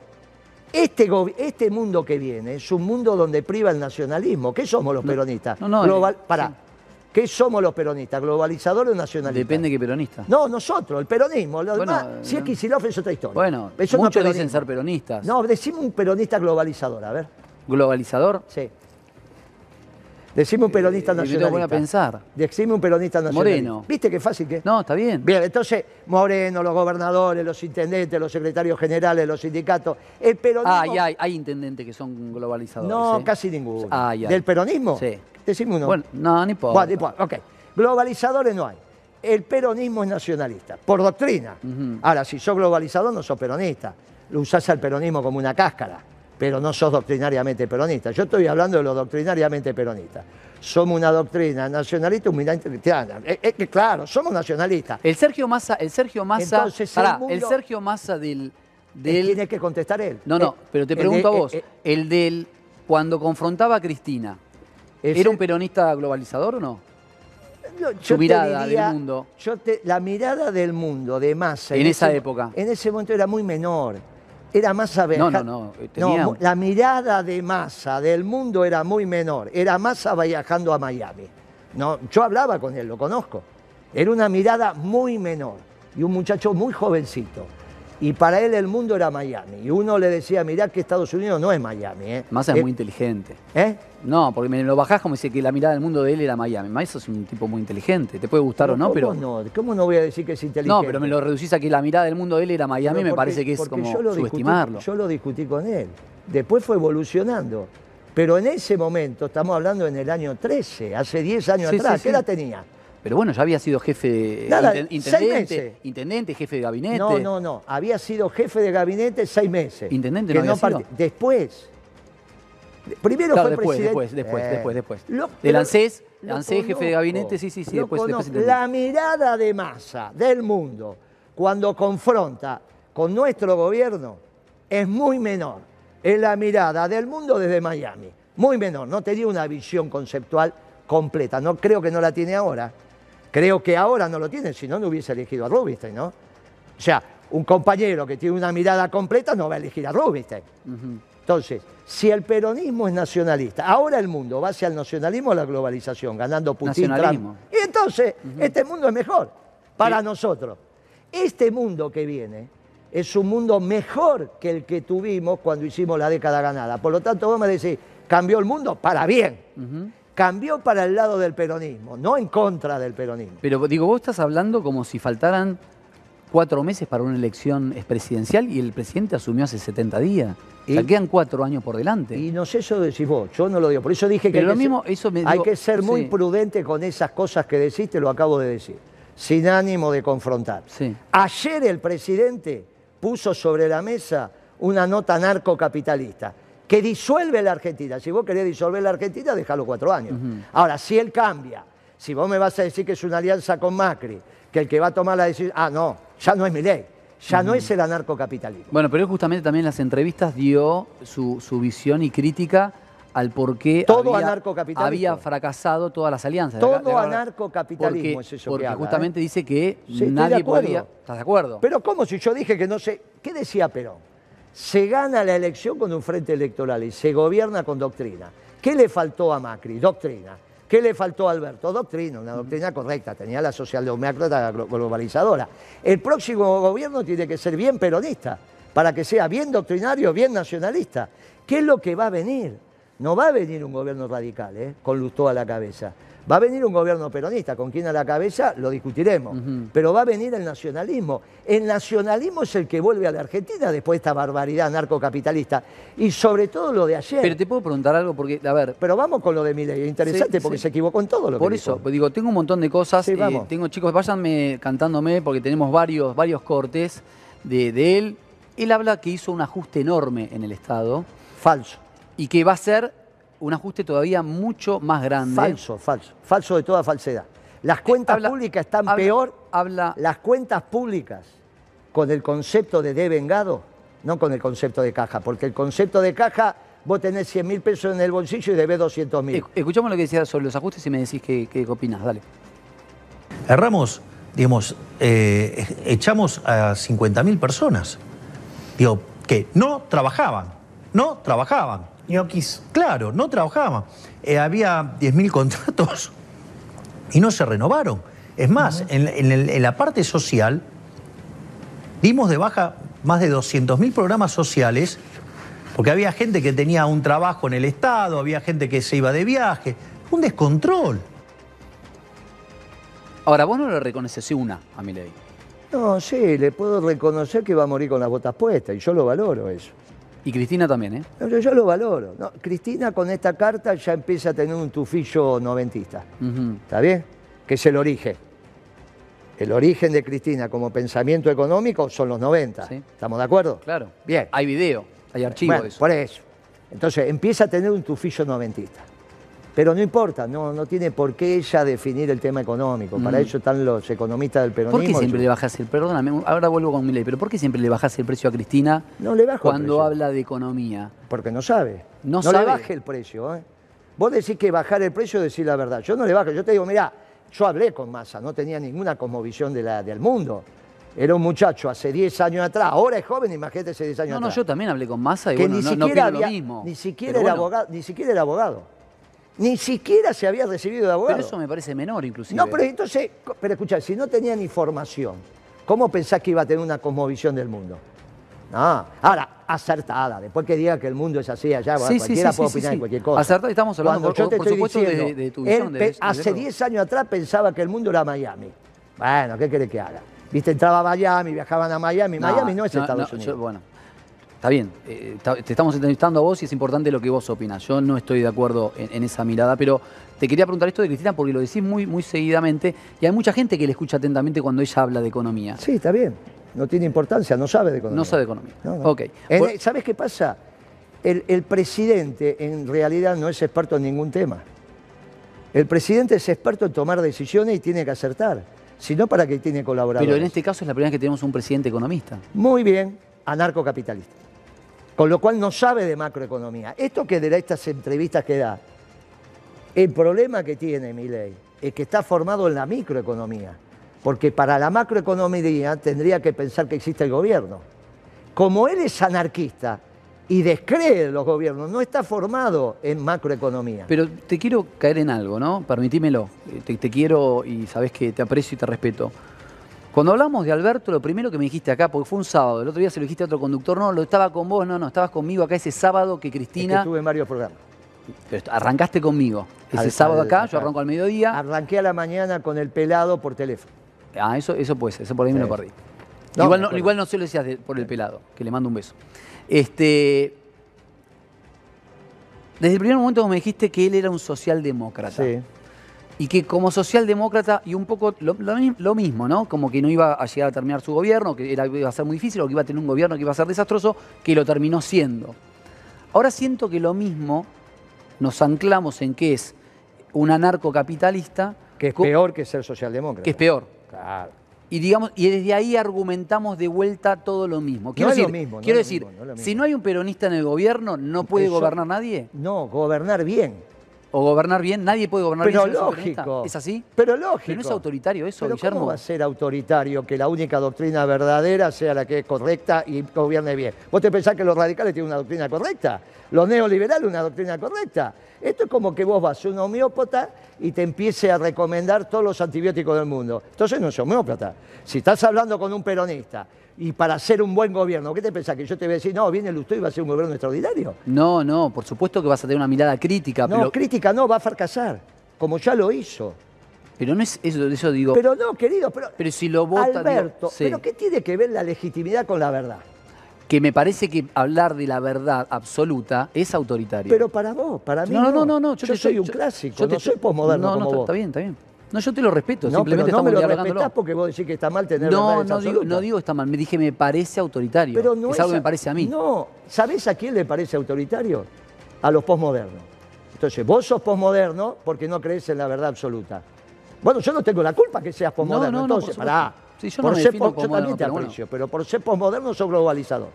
Este, este mundo que viene es un mundo donde priva el nacionalismo. ¿Qué somos los peronistas? no, no, Global- eh, pará. sí. ¿Qué somos los peronistas? ¿Globalizadores o nacionalistas? Depende de qué peronista. No, nosotros, el peronismo. Lo Bueno, demás, si es eh, Kicillof es otra historia. Bueno, Eso no muchos dicen ser peronistas. No, decime un peronista globalizador, a ver. ¿Globalizador? Sí. Decime un peronista Eh, me que nacionalista. poner a pensar. Decime un peronista nacionalista. Moreno. ¿Viste qué fácil que es? No, está bien. Bien, entonces, Moreno, los gobernadores, los intendentes, los secretarios generales, los sindicatos. El peronismo. Ah, y hay, hay intendentes que son globalizadores. No, ¿eh? casi ninguno. Ah, ya. ¿Del peronismo? Sí. Decime uno. Bueno, no, ni importa. Bueno, no importa, ok. Globalizadores no hay. El peronismo es nacionalista, por doctrina. Ahora, si sos globalizador, no sos peronista. Lo usás al peronismo como una cáscara, pero no sos doctrinariamente peronista. Yo estoy hablando de lo doctrinariamente peronista. Somos una doctrina nacionalista, humildad cristiana. Es, es que claro, somos nacionalistas. El Sergio Massa, el Sergio Massa, Entonces, el pará, mundo- el Sergio Massa del, del tiene que contestar él. no, no, Eh, pero te pregunto a vos, eh, eh, el del cuando confrontaba a Cristina, ¿era un peronista globalizador o no? Yo- Su mirada diría- del mundo. yo te- la mirada del mundo de masa. En esa ese- época. En ese momento era muy menor. Era más No, viajar. no, no, tenía- mu- la mirada de masa del mundo era muy menor. Era masa viajando a Miami. No, yo hablaba con él, lo conozco. Era una mirada muy menor. Y un muchacho muy jovencito. Y para él el mundo era Miami. Y uno le decía, mirá que Estados Unidos no es Miami. ¿eh? Massa es Eh, muy inteligente. ¿eh? No, porque me lo bajás como dice que la mirada del mundo de él era Miami. Massa es un tipo muy inteligente. Te puede gustar o no, ¿cómo pero. no? ¿Cómo no voy a decir que es inteligente? No, pero me lo reducís a que la mirada del mundo de él era Miami, me parece que es como yo lo discutí- subestimarlo. yo lo discutí con él. Después fue evolucionando. Pero en ese momento, estamos hablando en el año 13, hace 10 años Sí, atrás, sí, ¿qué sí. edad tenía? Pero bueno, ya había sido jefe de Nada, inten- seis intendente, meses. intendente, jefe de gabinete. No, no, no. Había sido jefe de gabinete seis meses. Intendente no había sido. Después. Primero Claro, fue después, presidente. después, después, Eh, después, después. pero- ANSES, lo ANSES, jefe de gabinete, sí, sí, sí, después- después intendente. La mirada de masa del mundo cuando confronta con nuestro gobierno es muy menor. Es la mirada del mundo desde Miami. Muy menor. No tenía una visión conceptual completa. No creo que no la tiene ahora. Creo que ahora no lo tiene, si no, no hubiese elegido a Rubinstein, ¿no? O sea, un compañero que tiene una mirada completa no va a elegir a Rubinstein. Entonces, si el peronismo es nacionalista, ahora el mundo va hacia el nacionalismo o la globalización, ganando Putin. Trump. Y entonces, este mundo es mejor para Sí. nosotros. Este mundo que viene es un mundo mejor que el que tuvimos cuando hicimos la década ganada. Por lo tanto, vos me decís, cambió el mundo para bien. Cambió para el lado del peronismo, no en contra del peronismo. Pero digo, vos estás hablando como si faltaran cuatro meses para una elección presidencial y el presidente asumió hace 70 días. O sea, Y- quedan cuatro años por delante. Y no sé eso decís vos, yo no lo digo. Por eso dije que, Pero hay, lo que mismo, ser, eso me hay digo, que ser muy sí. prudente con esas cosas que decís, te lo acabo de decir, sin ánimo de confrontar. Sí. Ayer el presidente puso sobre la mesa una nota narcocapitalista que disuelve la Argentina. Si vos querés disolver la Argentina, déjalo cuatro años. Ahora, si él cambia, si vos me vas a decir que es una alianza con Macri, que el que va a tomar la decisión, ah, no, ya no es mi ley, ya no es el anarcocapitalismo. Bueno, pero él justamente también en las entrevistas dio su, su visión y crítica al por qué Todo había, fracasado todas las alianzas. Todo De de anarcocapitalismo porque, es eso que Porque habla, justamente ¿eh? dice que Sí, nadie podía... ¿Estás de acuerdo? Pero ¿cómo si yo dije que no sé? ¿Qué decía Perón? Se gana la elección con un frente electoral y se gobierna con doctrina. ¿Qué le faltó a Macri? Doctrina. ¿Qué le faltó a Alberto? Doctrina, una doctrina correcta. Tenía la socialdemócrata globalizadora. El próximo gobierno tiene que ser bien peronista, para que sea bien doctrinario, bien nacionalista. ¿Qué es lo que va a venir? No va a venir un gobierno radical, ¿eh? con Lustó a la cabeza. Va a venir un gobierno peronista, con quién a la cabeza lo discutiremos, pero va a venir el nacionalismo. El nacionalismo es el que vuelve a la Argentina después de esta barbaridad narcocapitalista y sobre todo lo de ayer. Pero te puedo preguntar algo porque, a ver... Pero vamos con lo de Milei, es interesante porque se equivocó en todo lo Por que eso, dijo. digo, tengo un montón de cosas, Sí, eh, vamos. tengo chicos, váyanme cantándome porque tenemos varios, varios cortes de, de él. Él habla que hizo un ajuste enorme en el Estado Falso, y que va a ser un ajuste todavía mucho más grande. falso, falso, falso de toda falsedad. Las cuentas Habla- públicas están habla- peor, Habla, las cuentas públicas con el concepto de devengado, no con el concepto de caja, porque el concepto de caja, vos tenés 100 mil pesos en el bolsillo y debés 200 mil. Esc- escuchamos lo que decías sobre los ajustes y me decís qué, qué opinas. Dale. Erramos, digamos, eh, echamos a 50.000 personas. Digo, que no trabajaban, no trabajaban. Ñoquis. Claro, no trabajaban. Eh, había 10.000 *laughs* contratos y no se renovaron. Es más, en, en el- en la parte social, dimos de baja más de 200.000 programas sociales, porque había gente que tenía un trabajo en el Estado, había gente que se iba de viaje. Un descontrol. Ahora, vos no le reconoces una a mi ley. No, sí, le puedo reconocer que va a morir con las botas puestas y yo lo valoro eso. Y Cristina también, ¿eh? Yo, yo lo valoro. No, Cristina con esta carta ya empieza a tener un tufillo noventista. ¿Está bien? Que es el origen. El origen de Cristina como pensamiento económico son los 90. Sí. ¿Estamos de acuerdo? Claro. Bien. Hay video, hay archivo Bueno, de eso. Por eso. Entonces empieza a tener un tufillo noventista. Pero no importa, no, no tiene por qué ella definir el tema económico. Para Mm. eso están los economistas del peronismo. ¿Por qué siempre le bajás el Perdóname, ahora vuelvo con mi ley, pero ¿por qué siempre le bajás el precio a Cristina No le bajo el cuando precio. habla de economía? Porque no sabe. No le sabe. baje el precio. ¿eh? Vos decís que bajar el precio es decir la verdad. Yo no le bajo. Yo te digo, mirá, yo hablé con Massa, no tenía ninguna cosmovisión de la, del mundo. Era un muchacho hace 10 años atrás. Ahora es joven, imagínate hace 10 años No, no, atrás. yo también hablé con Massa y que bueno, ni no, no siquiera lo había- mismo. Ni siquiera, Pero era bueno, abogado, ni siquiera era abogado. Ni siquiera se había recibido de abogado. Pero eso me parece menor, inclusive. No, pero entonces, pero escucha, si no tenía ni formación, ¿cómo pensás que iba a tener una cosmovisión del mundo? No, ahora, acertada, después que diga que el mundo es así allá, Sí, cualquiera sí, puede sí, opinar sí. en cualquier cosa. Acertada, estamos hablando, por- yo te por estoy supuesto, de- diciendo, de tu visión, de hace luego. 10 años atrás pensaba que el mundo era Miami. Bueno, ¿qué querés que haga? Viste, entraba a Miami, viajaban a Miami. Miami no es Estados yo- Unidos. bueno, está bien. eh, te estamos entrevistando a vos y es importante lo que vos opinas. Yo no estoy de acuerdo en, en esa mirada, pero te quería preguntar esto de Cristina porque lo decís muy, muy seguidamente y hay mucha gente que le escucha atentamente cuando ella habla de economía. Sí, está bien. No tiene importancia, no sabe de economía. No sabe de economía. No, no. Ok. En- Bueno- ¿Sabes qué pasa? El, el presidente en realidad no es experto en ningún tema. El presidente es experto en tomar decisiones y tiene que acertar. Si no, ¿para qué tiene colaboradores? Pero en este caso es la primera vez que tenemos un presidente economista. Muy bien, anarcocapitalista. Con lo cual no sabe de macroeconomía. Esto que de estas entrevistas que da, el problema que tiene Milei es que está formado en la microeconomía. Porque para la macroeconomía tendría que pensar que existe el gobierno. Como él es anarquista y descree de los gobiernos, no está formado en macroeconomía. Pero te quiero caer en algo, ¿no? Permitímelo. Eh, te quiero y sabes que te aprecio y te respeto. Cuando hablamos de Alberto, lo primero que me dijiste acá, porque fue un sábado, el otro día se lo dijiste a otro conductor, no, lo estaba con vos, no, no, estabas conmigo acá ese sábado que Es que Cristina. estuve en varios programas. Pero arrancaste conmigo. Ese Al- sábado al- acá, yo arranco al mediodía. Arranqué a la mañana con el pelado por teléfono. Ah, eso, eso puede ser, eso por ahí me lo perdí. No, igual, no, igual no se lo decías de- por el pelado, que le mando un beso. Este. Desde el primer momento me dijiste que él era un socialdemócrata. Sí. Y que como socialdemócrata, y un poco lo, lo mi- lo mismo, ¿no? Como que no iba a llegar a terminar su gobierno, que era, iba a ser muy difícil, o que iba a tener un gobierno que iba a ser desastroso, que lo terminó siendo. Ahora siento que lo mismo nos anclamos en que es un anarcocapitalista. Que es peor que ser socialdemócrata. Que es peor. Claro. Y digamos, y desde ahí argumentamos de vuelta todo lo mismo. Quiero lo decir, mismo, no quiero lo decir mismo, no si no hay un peronista en el gobierno, no puede Eso- gobernar nadie. No, gobernar bien. O gobernar bien, nadie puede gobernar Pero bien. si peronista. lógico. ¿Es así? Pero lógico. Pero no es autoritario eso, Pero Guillermo. ¿Cómo va a ser autoritario que la única doctrina verdadera sea la que es correcta y gobierne bien? ¿Vos te pensás que los radicales tienen una doctrina correcta? Los neoliberales una doctrina correcta. Esto es como que vos vas a un homeópata y te empiece a recomendar todos los antibióticos del mundo. Entonces no es homeópata. Si estás hablando con un peronista y para hacer un buen gobierno, ¿qué te pensás? Que yo te voy a decir, no, viene el usted y va a ser un gobierno extraordinario. No, no, por supuesto que vas a tener una mirada crítica, No, pero, crítica no, va a fracasar, como ya lo hizo. pero no es eso, eso digo. Pero, Pero no, querido, pero... si lo vota. digo, Alberto, sí, ¿pero qué tiene que ver la legitimidad con la verdad? que me parece que hablar de la verdad absoluta es autoritario. Pero para vos, para mí no, no, no, no, no, Yo, te- soy un yo- clásico, yo te- no soy posmoderno no, no, como está- vos. Está bien, está bien. No, yo te lo respeto, No, pero simplemente no me estamos lo dialogándolo. respetás porque vos decís que está mal tener No, verdades no digo, no digo está mal, me dije me parece autoritario. Pero no es, es algo que me parece a mí. No, ¿sabés a quién le parece autoritario? A los posmodernos. Entonces, vos sos posmoderno porque no crees en la verdad absoluta. Bueno, yo no tengo la culpa que seas posmoderno, No, no, no, entonces, por pará. Sí, yo no Por me ser yo también te bueno. aprecio, pero por ser posmoderno sos globalizador.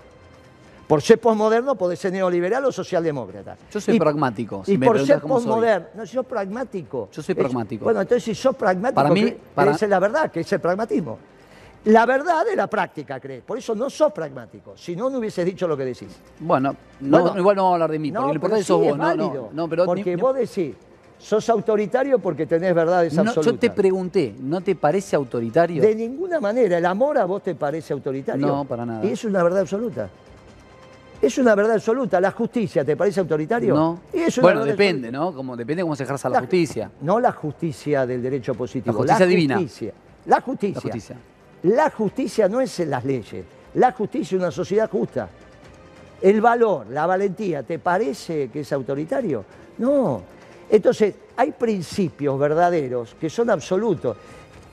Por ser posmoderno podés ser neoliberal o socialdemócrata. Yo soy Y- pragmático, si y me por ser posmoderno, no, sos pragmático. Yo soy Es- pragmático. bueno, entonces si sos pragmático, Para mí, para- en la verdad, que es el pragmatismo. La verdad de la práctica crees, por eso no sos pragmático. Si no, no hubieses dicho lo que decís. Bueno, no, Bueno, igual no vamos a hablar de mí, porque lo importante sí sos vos, es no, válido, no, no, pero porque ni- vos decís, sos autoritario porque tenés verdades no, absolutas. yo te pregunté, ¿no te parece autoritario? De ninguna manera, el amor a vos te parece autoritario. No, para nada. Y es una verdad absoluta. Es una verdad absoluta. ¿La justicia te parece autoritario? No. Y es Bueno, depende, absoluta. ¿no? Como depende cómo se ejerza la, La- justicia. No la justicia del derecho positivo. La justicia divina. Justicia. La justicia. La justicia. La justicia no es en las leyes. La justicia es una sociedad justa. El valor, la valentía, ¿te parece que es autoritario? No. Entonces, hay principios verdaderos que son absolutos.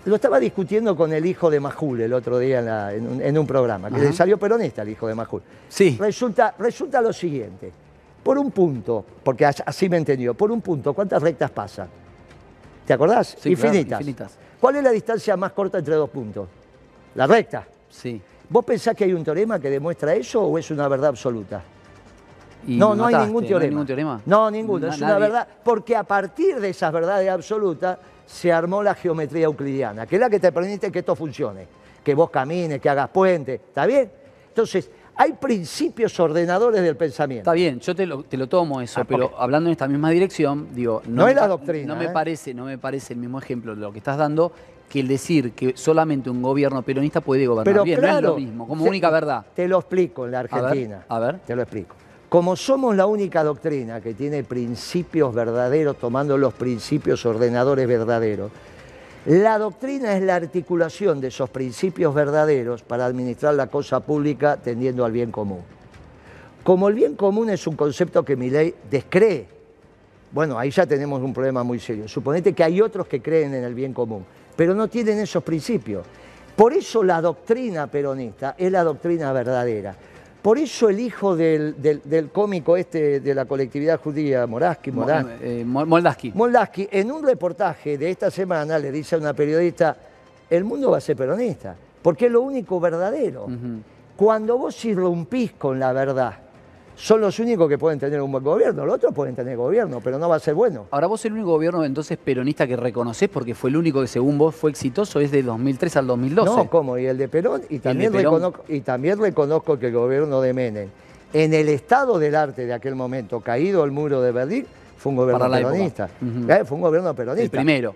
Lo estaba discutiendo con el hijo de Majul el otro día en, la- en un, en un programa, que le salió peronista el hijo de Majul. Sí. Resulta, resulta lo siguiente. Por un punto, porque as- así me entendió, por un punto, ¿cuántas rectas pasan? ¿Te acordás? Sí, claro, infinitas. infinitas. ¿Cuál es la distancia más corta entre dos puntos? La recta. Sí. ¿Vos pensás que hay un teorema que demuestra eso o es una verdad absoluta? Y no, no hay ningún ¿no teorema. ningún teorema? No, ninguno. Es una verdad. Porque a partir de esas verdades absolutas se armó la geometría euclidiana, que es la que te permite que esto funcione. Que vos camines, que hagas puente. ¿Está bien? Entonces, hay principios ordenadores del pensamiento. Está bien, yo te lo, te lo tomo eso, Ah, pero hablando en esta misma dirección, digo, No me es la doctrina, No me ¿eh? parece, no me parece el mismo ejemplo de lo que estás dando que el decir que solamente un gobierno peronista puede gobernar Pero bien, claro, no es lo mismo, como te- única verdad. Te lo explico en la ver, Argentina. a ver. Te lo explico. Como somos la única doctrina que tiene principios verdaderos, tomando los principios ordenadores verdaderos, la doctrina es la articulación de esos principios verdaderos para administrar la cosa pública tendiendo al bien común. Como el bien común es un concepto que mi ley descree, bueno, ahí ya tenemos un problema muy serio. Suponete que hay otros que creen en el bien común, pero no tienen esos principios. Por eso la doctrina peronista es la doctrina verdadera. Por eso el hijo del, del- del cómico este de la colectividad judía, Moraski, eh, Mo- Moldaski. Moldaski, en un reportaje de esta semana le dice a una periodista, el mundo va a ser peronista, porque es lo único verdadero. Cuando vos irrumpís con la verdad, son los únicos que pueden tener un buen gobierno, los otros pueden tener gobierno, pero no va a ser bueno. Ahora vos el único gobierno entonces peronista que reconoces porque fue el único que según vos fue exitoso es de 2003 al 2012. No, como y el de Perón, y también, Perón? reconozco, y también reconozco que el gobierno de Menem, en el estado del arte de aquel momento, caído el muro de Berlín, fue un gobierno peronista. Ujú. Eh, Fue un gobierno peronista. el primero.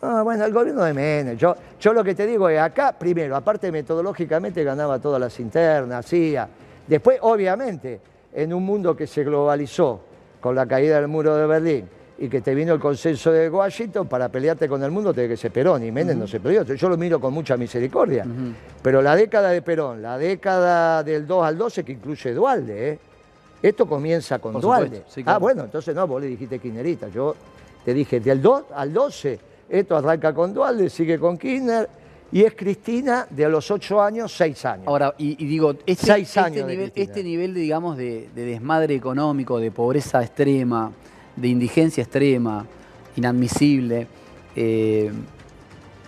Ah, bueno, el gobierno de Menem. Yo, yo lo que te digo es, acá, primero, aparte metodológicamente ganaba todas las internas, hacía. Después, obviamente, en un mundo que se globalizó con la caída del muro de Berlín y que te vino el consenso de Washington, para pelearte con el mundo tenés que ser Perón, y Menem no se peleó. Yo lo miro con mucha misericordia. Pero la década de Perón, la década del 2 al 12, que incluye Dualde, ¿eh? Esto comienza con Por Dualde. Ah, bueno, entonces no, vos le dijiste Kirchnerista. Yo te dije del 2 al 12, esto arranca con Dualde, sigue con Kirchner, y es Cristina de los 8 años, 6 años. Ahora, y, y digo, este, Seis este años nivel, este nivel, de, digamos, de, de desmadre económico, de pobreza extrema, de indigencia extrema, inadmisible, eh,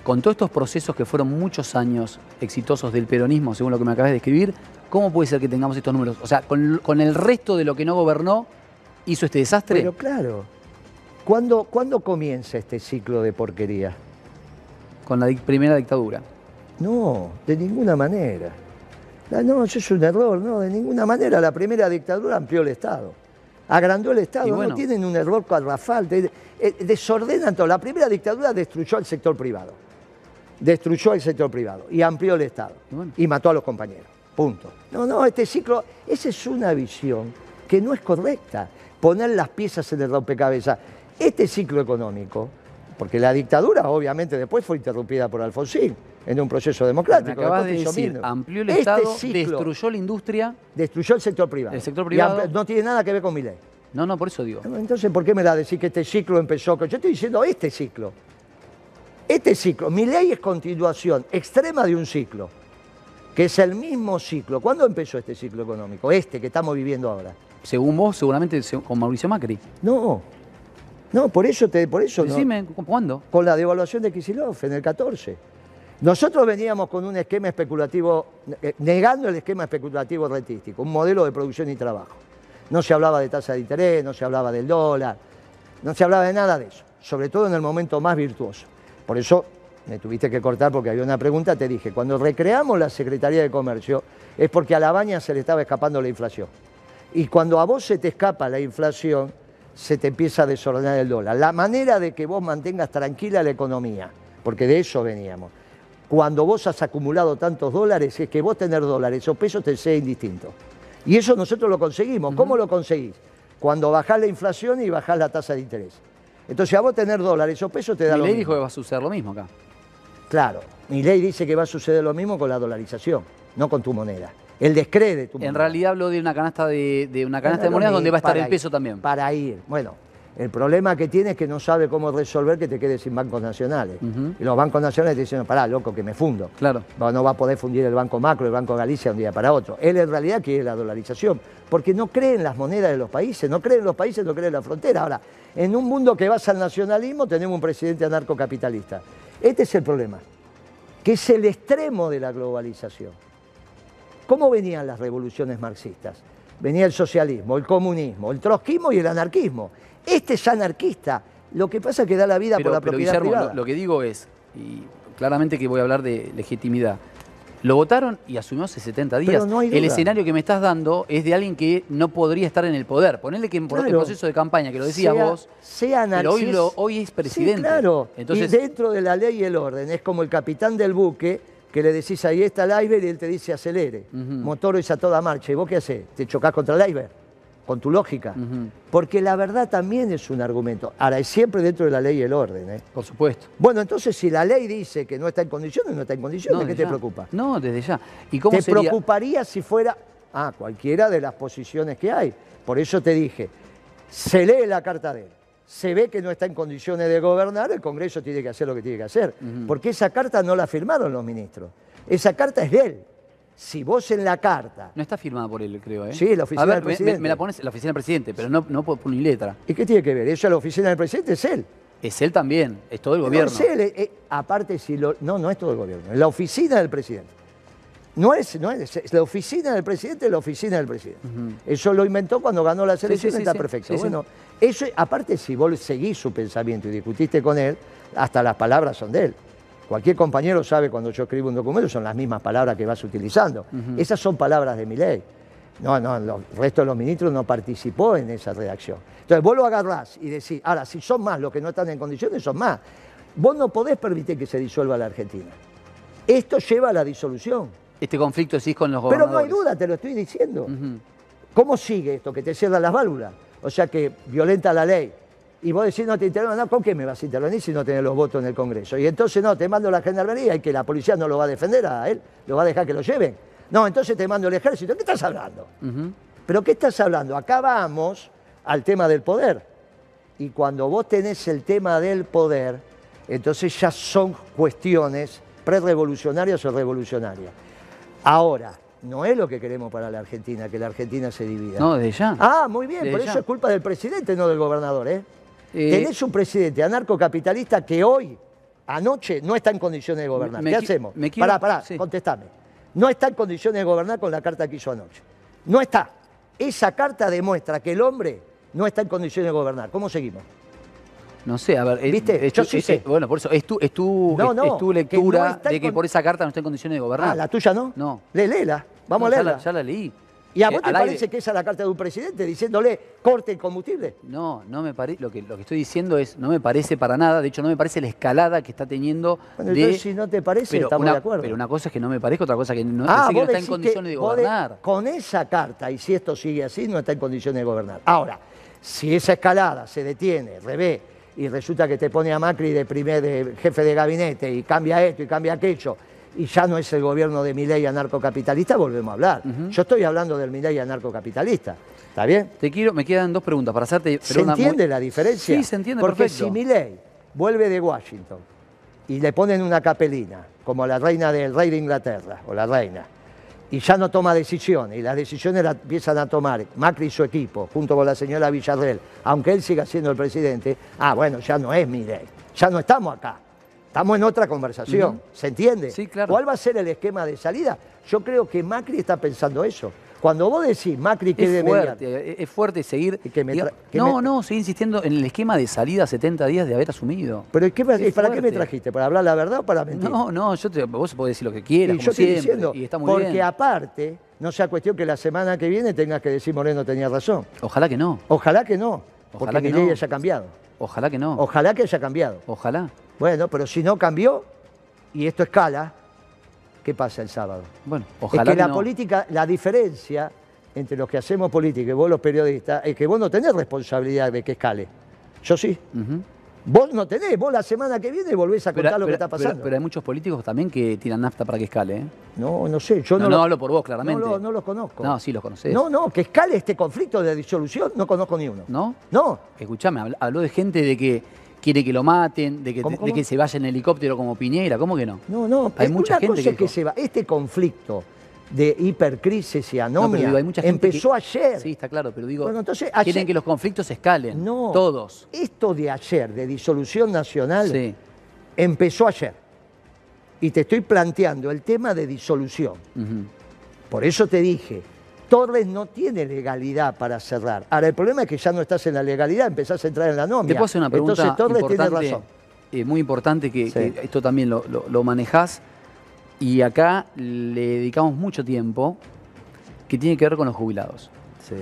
con todos estos procesos que fueron muchos años exitosos del peronismo, según lo que me acabas de describir, ¿cómo puede ser que tengamos estos números? O sea, con, con el resto de lo que no gobernó, hizo este desastre. Pero claro, ¿Cuándo, ¿Cuándo comienza este ciclo de porquería? Con la primera dictadura. No, de ninguna manera. No, eso es un error, no, de ninguna manera. La primera dictadura amplió el Estado. Agrandó el Estado, Y bueno. no tienen un error cuadrafal, te- eh, desordenan todo. La primera dictadura destruyó al sector privado. Destruyó al sector privado y amplió el Estado. Y bueno. Y mató a los compañeros. Punto. No, no, este ciclo, esa es una visión que no es correcta. Poner las piezas en el rompecabezas. Este ciclo económico, porque la dictadura obviamente después fue interrumpida por Alfonsín en un proceso democrático. acabas de decir, amplió el Este Estado, ciclo destruyó la industria. destruyó el sector privado. El sector privado- no tiene nada que ver con mi ley. No, no, por eso digo. Entonces, ¿por qué me da decir que este ciclo empezó? Yo estoy diciendo este ciclo. Este ciclo. Mi ley es continuación extrema de un ciclo, que es el mismo ciclo. ¿Cuándo empezó este ciclo económico? Este que estamos viviendo ahora. Según vos, seguramente se- con Mauricio Macri. No. No, por eso te, por eso. Decime, ¿cu- ¿cuándo? Con la devaluación de Kicillof en el 14. Nosotros veníamos con un esquema especulativo, eh, negando el esquema especulativo rentístico, un modelo de producción y trabajo. No se hablaba de tasa de interés, no se hablaba del dólar, no se hablaba de nada de eso, sobre todo en el momento más virtuoso. Por eso me tuviste que cortar porque había una pregunta, te dije, cuando recreamos la Secretaría de Comercio es porque a la baña se le estaba escapando la inflación. Y cuando a vos se te escapa la inflación, se te empieza a desordenar el dólar. La manera de que vos mantengas tranquila la economía, porque de eso veníamos. Cuando vos has acumulado tantos dólares, es que vos tener dólares o pesos te sea indistinto. Y eso nosotros lo conseguimos. ¿Cómo lo conseguís? Cuando bajás la inflación y bajás la tasa de interés. Entonces a vos tener dólares o pesos te da Mi lo ley mismo. dijo que va a suceder lo mismo acá. Claro, mi ley dice que va a suceder lo mismo con la dolarización, no con tu moneda. El descrede de tu moneda. En realidad hablo de una canasta de, de una canasta de monedas donde va a estar el peso también. Para ir. Bueno, el problema que tiene es que no sabe cómo resolver que te quedes sin bancos nacionales. Y los bancos nacionales te dicen, pará, loco, que me fundo. Claro. No va a poder fundir el Banco Macro, el Banco Galicia de un día para otro. Él en realidad quiere la dolarización, porque no cree en las monedas de los países, no cree en los países, no cree en la frontera. Ahora, en un mundo que basa al nacionalismo, tenemos un presidente anarcocapitalista. Este es el problema, que es el extremo de la globalización. ¿Cómo venían las revoluciones marxistas? Venía el socialismo, el comunismo, el trotskismo y el anarquismo. Este es anarquista. Lo que pasa es que da la vida Pero, por la pero, propiedad Guillermo, privada. lo, lo que digo es, y claramente que voy a hablar de legitimidad, lo votaron y asumió hace 70 días. Pero no hay el escenario que me estás dando es de alguien que no podría estar en el poder. Ponele que en el proceso de campaña, que lo decías Sea- vos, sea pero hoy, lo- hoy es presidente. Sí, claro. Entonces, y dentro de la ley y el orden, es como el capitán del buque que le decís ahí está el iceberg y él te dice acelere. Ujú. Motor es a toda marcha. ¿Y vos qué haces? Te chocás contra el iceberg, con tu lógica. Porque la verdad también es un argumento. Ahora, es siempre dentro de la ley y el orden. ¿eh? por supuesto. Bueno, entonces si la ley dice que no está en condiciones, no está en condiciones, ¿qué desde te ya. preocupa? No, desde ya. ¿Y cómo ¿Te sería? preocuparía si fuera ah, cualquiera de las posiciones que hay? Por eso te dije, se lee la carta de él, se ve que no está en condiciones de gobernar, el Congreso tiene que hacer lo que tiene que hacer. Porque esa carta no la firmaron los ministros, esa carta es de él. Si vos en la carta... No está firmada por él, creo, ¿eh? Sí, la oficina A ver, del me- me- presidente. Me, la pones la oficina del presidente, pero no, no por, por ni letra. ¿Y qué tiene que ver? Eso es la oficina del presidente, es él. Es él también, es todo el No, gobierno. es él, eh, eh, aparte, si lo, no, no es todo el gobierno, es la oficina del presidente. No es, no es, es la oficina del presidente, es la oficina del presidente. Eso lo inventó cuando ganó la selección, sí, está sí. perfecto. Sí, sí. bueno, eso, aparte, si vos seguís su pensamiento y discutiste con él, hasta las palabras son de él. Cualquier compañero sabe cuando yo escribo un documento, son las mismas palabras que vas utilizando. Esas son palabras de mi ley. No, no, el resto de los ministros no participó en esa redacción. Entonces vos lo agarrás y decís, ahora, si son más los que no están en condiciones, son más. Vos no podés permitir que se disuelva la Argentina. Esto lleva a la disolución. Este conflicto sí con los Pero no gobernadores. hay duda, te lo estoy diciendo. ¿Cómo sigue esto? Que te cierran las válvulas. O sea que violenta la ley. Y vos decís, no te intervengo, no, ¿con qué me vas a intervenir si no tenés los votos en el Congreso? Y entonces no, te mando la gendarmería y que la policía no lo va a defender a él, lo va a dejar que lo lleven. No, entonces te mando el ejército. ¿Qué estás hablando? ¿Pero qué estás hablando? Acá vamos al tema del poder. Y cuando vos tenés el tema del poder, entonces ya son cuestiones prerevolucionarias o revolucionarias. Ahora, no es lo que queremos para la Argentina, que la Argentina se divida. No, desde ya. Ah, muy bien, por ya. eso es culpa del presidente, no del gobernador. ¿eh? Eh, Tenés un presidente anarcocapitalista que hoy, anoche, no está en condiciones de gobernar. Me- ¿Qué me hacemos? me quiero- Pará, pará, sí. contestame. No está en condiciones de gobernar con la carta que hizo anoche. No está. Esa carta demuestra que el hombre no está en condiciones de gobernar. ¿Cómo seguimos? No sé, a ver, es- ¿Viste? es Yo sí es- sé. bueno, por eso, es tu, es tu, No, es- no, es tu que lectura no de que con- por esa carta no está en condiciones de gobernar. Ah, ¿la tuya no? No. Lé, léela. Vamos a ya leerla. la, ya la leí. ¿Y a Eh, vos te al aire- parece que esa es la carta de un presidente diciéndole corte el combustible? No, no me parece. Lo que, lo que estoy diciendo es, no me parece para nada. De hecho, no me parece la escalada que está teniendo. Bueno, de, entonces si no te parece, pero estamos una, de acuerdo. Pero una cosa es que no me parezca, otra cosa que no, Ah, que no está en condiciones de vos de- gobernar. con esa carta, y si esto sigue así, no está en condiciones de gobernar. Ahora, si esa escalada se detiene, revés, y resulta que te pone a Macri de primer de jefe de gabinete y cambia esto y cambia aquello, y ya no es el gobierno de Milei anarcocapitalista, volvemos a hablar. Yo estoy hablando del Milei anarcocapitalista. ¿Está bien? Te quiero, me quedan dos preguntas para hacerte. ¿Se una entiende muy- la diferencia? Sí, se entiende Porque perfecto. si Milei vuelve de Washington y le ponen una capelina, como la reina del rey de Inglaterra, o la reina, y ya no toma decisiones, y las decisiones las empiezan a tomar Macri y su equipo, junto con la señora Villarreal, aunque él siga siendo el presidente, ah, bueno, ya no es Milei, ya no estamos acá. Estamos en otra conversación, ¿se entiende? Sí, claro. ¿Cuál va a ser el esquema de salida? Yo creo que Macri está pensando eso. Cuando vos decís Macri Es mediante- fuerte, es- es fuerte seguir. Que me diga- que no, me- no, seguir insistiendo en el esquema de salida 70 días de haber asumido. ¿Pero ¿y qué me- Es para qué me trajiste? ¿Para hablar la verdad o para mentir? No, no, yo te, vos podés decir lo que quieras, y como yo estoy diciendo, y está muy porque bien. aparte, no sea cuestión que la semana que viene tengas que decir Moreno tenía razón. Ojalá que no, Ojalá que no, porque Ojalá que mi ley no. haya cambiado. ojalá que no, Ojalá que haya cambiado. ojalá. Bueno, pero si no cambió y esto escala, ¿qué pasa el sábado? Bueno, es ojalá que, que, la no. política, la diferencia entre los que hacemos política y vos los periodistas es que vos no tenés responsabilidad de que escale. Yo sí. Vos no tenés, vos la semana que viene volvés a Pero, contar lo que está pasando. pero hay muchos políticos también que tiran nafta para que escale, ¿eh? no, no sé, yo No, no, no lo- hablo por vos, claramente. No, lo- no los conozco. No, sí los conocés. No, no, que escale este conflicto de disolución, no conozco ni uno. ¿No? No, Escuchame, habl- habló de gente de que quiere que lo maten, de que, ¿Cómo, de que se vaya en helicóptero como Piñera, ¿cómo que no? no, no. Hay mucha una gente cosa que se va. Este conflicto de hipercrisis y No, anomia pero digo, hay mucha gente empezó que- ayer. Sí, está claro, pero digo, Bueno, entonces, ayer- quieren que los conflictos escalen. No, Todos. Esto de ayer, de disolución nacional, Sí. empezó ayer. Y te estoy planteando el tema de disolución. Por eso te dije, Torres no tiene legalidad para cerrar. Ahora, el problema es que ya no estás en la legalidad, empezás a entrar en la nómina. Te puedo hacer una pregunta Entonces Torres importante, tiene razón. eh, muy importante, que, Sí. que esto también lo, lo, lo manejás, y acá le dedicamos mucho tiempo, que tiene que ver con los jubilados. Sí.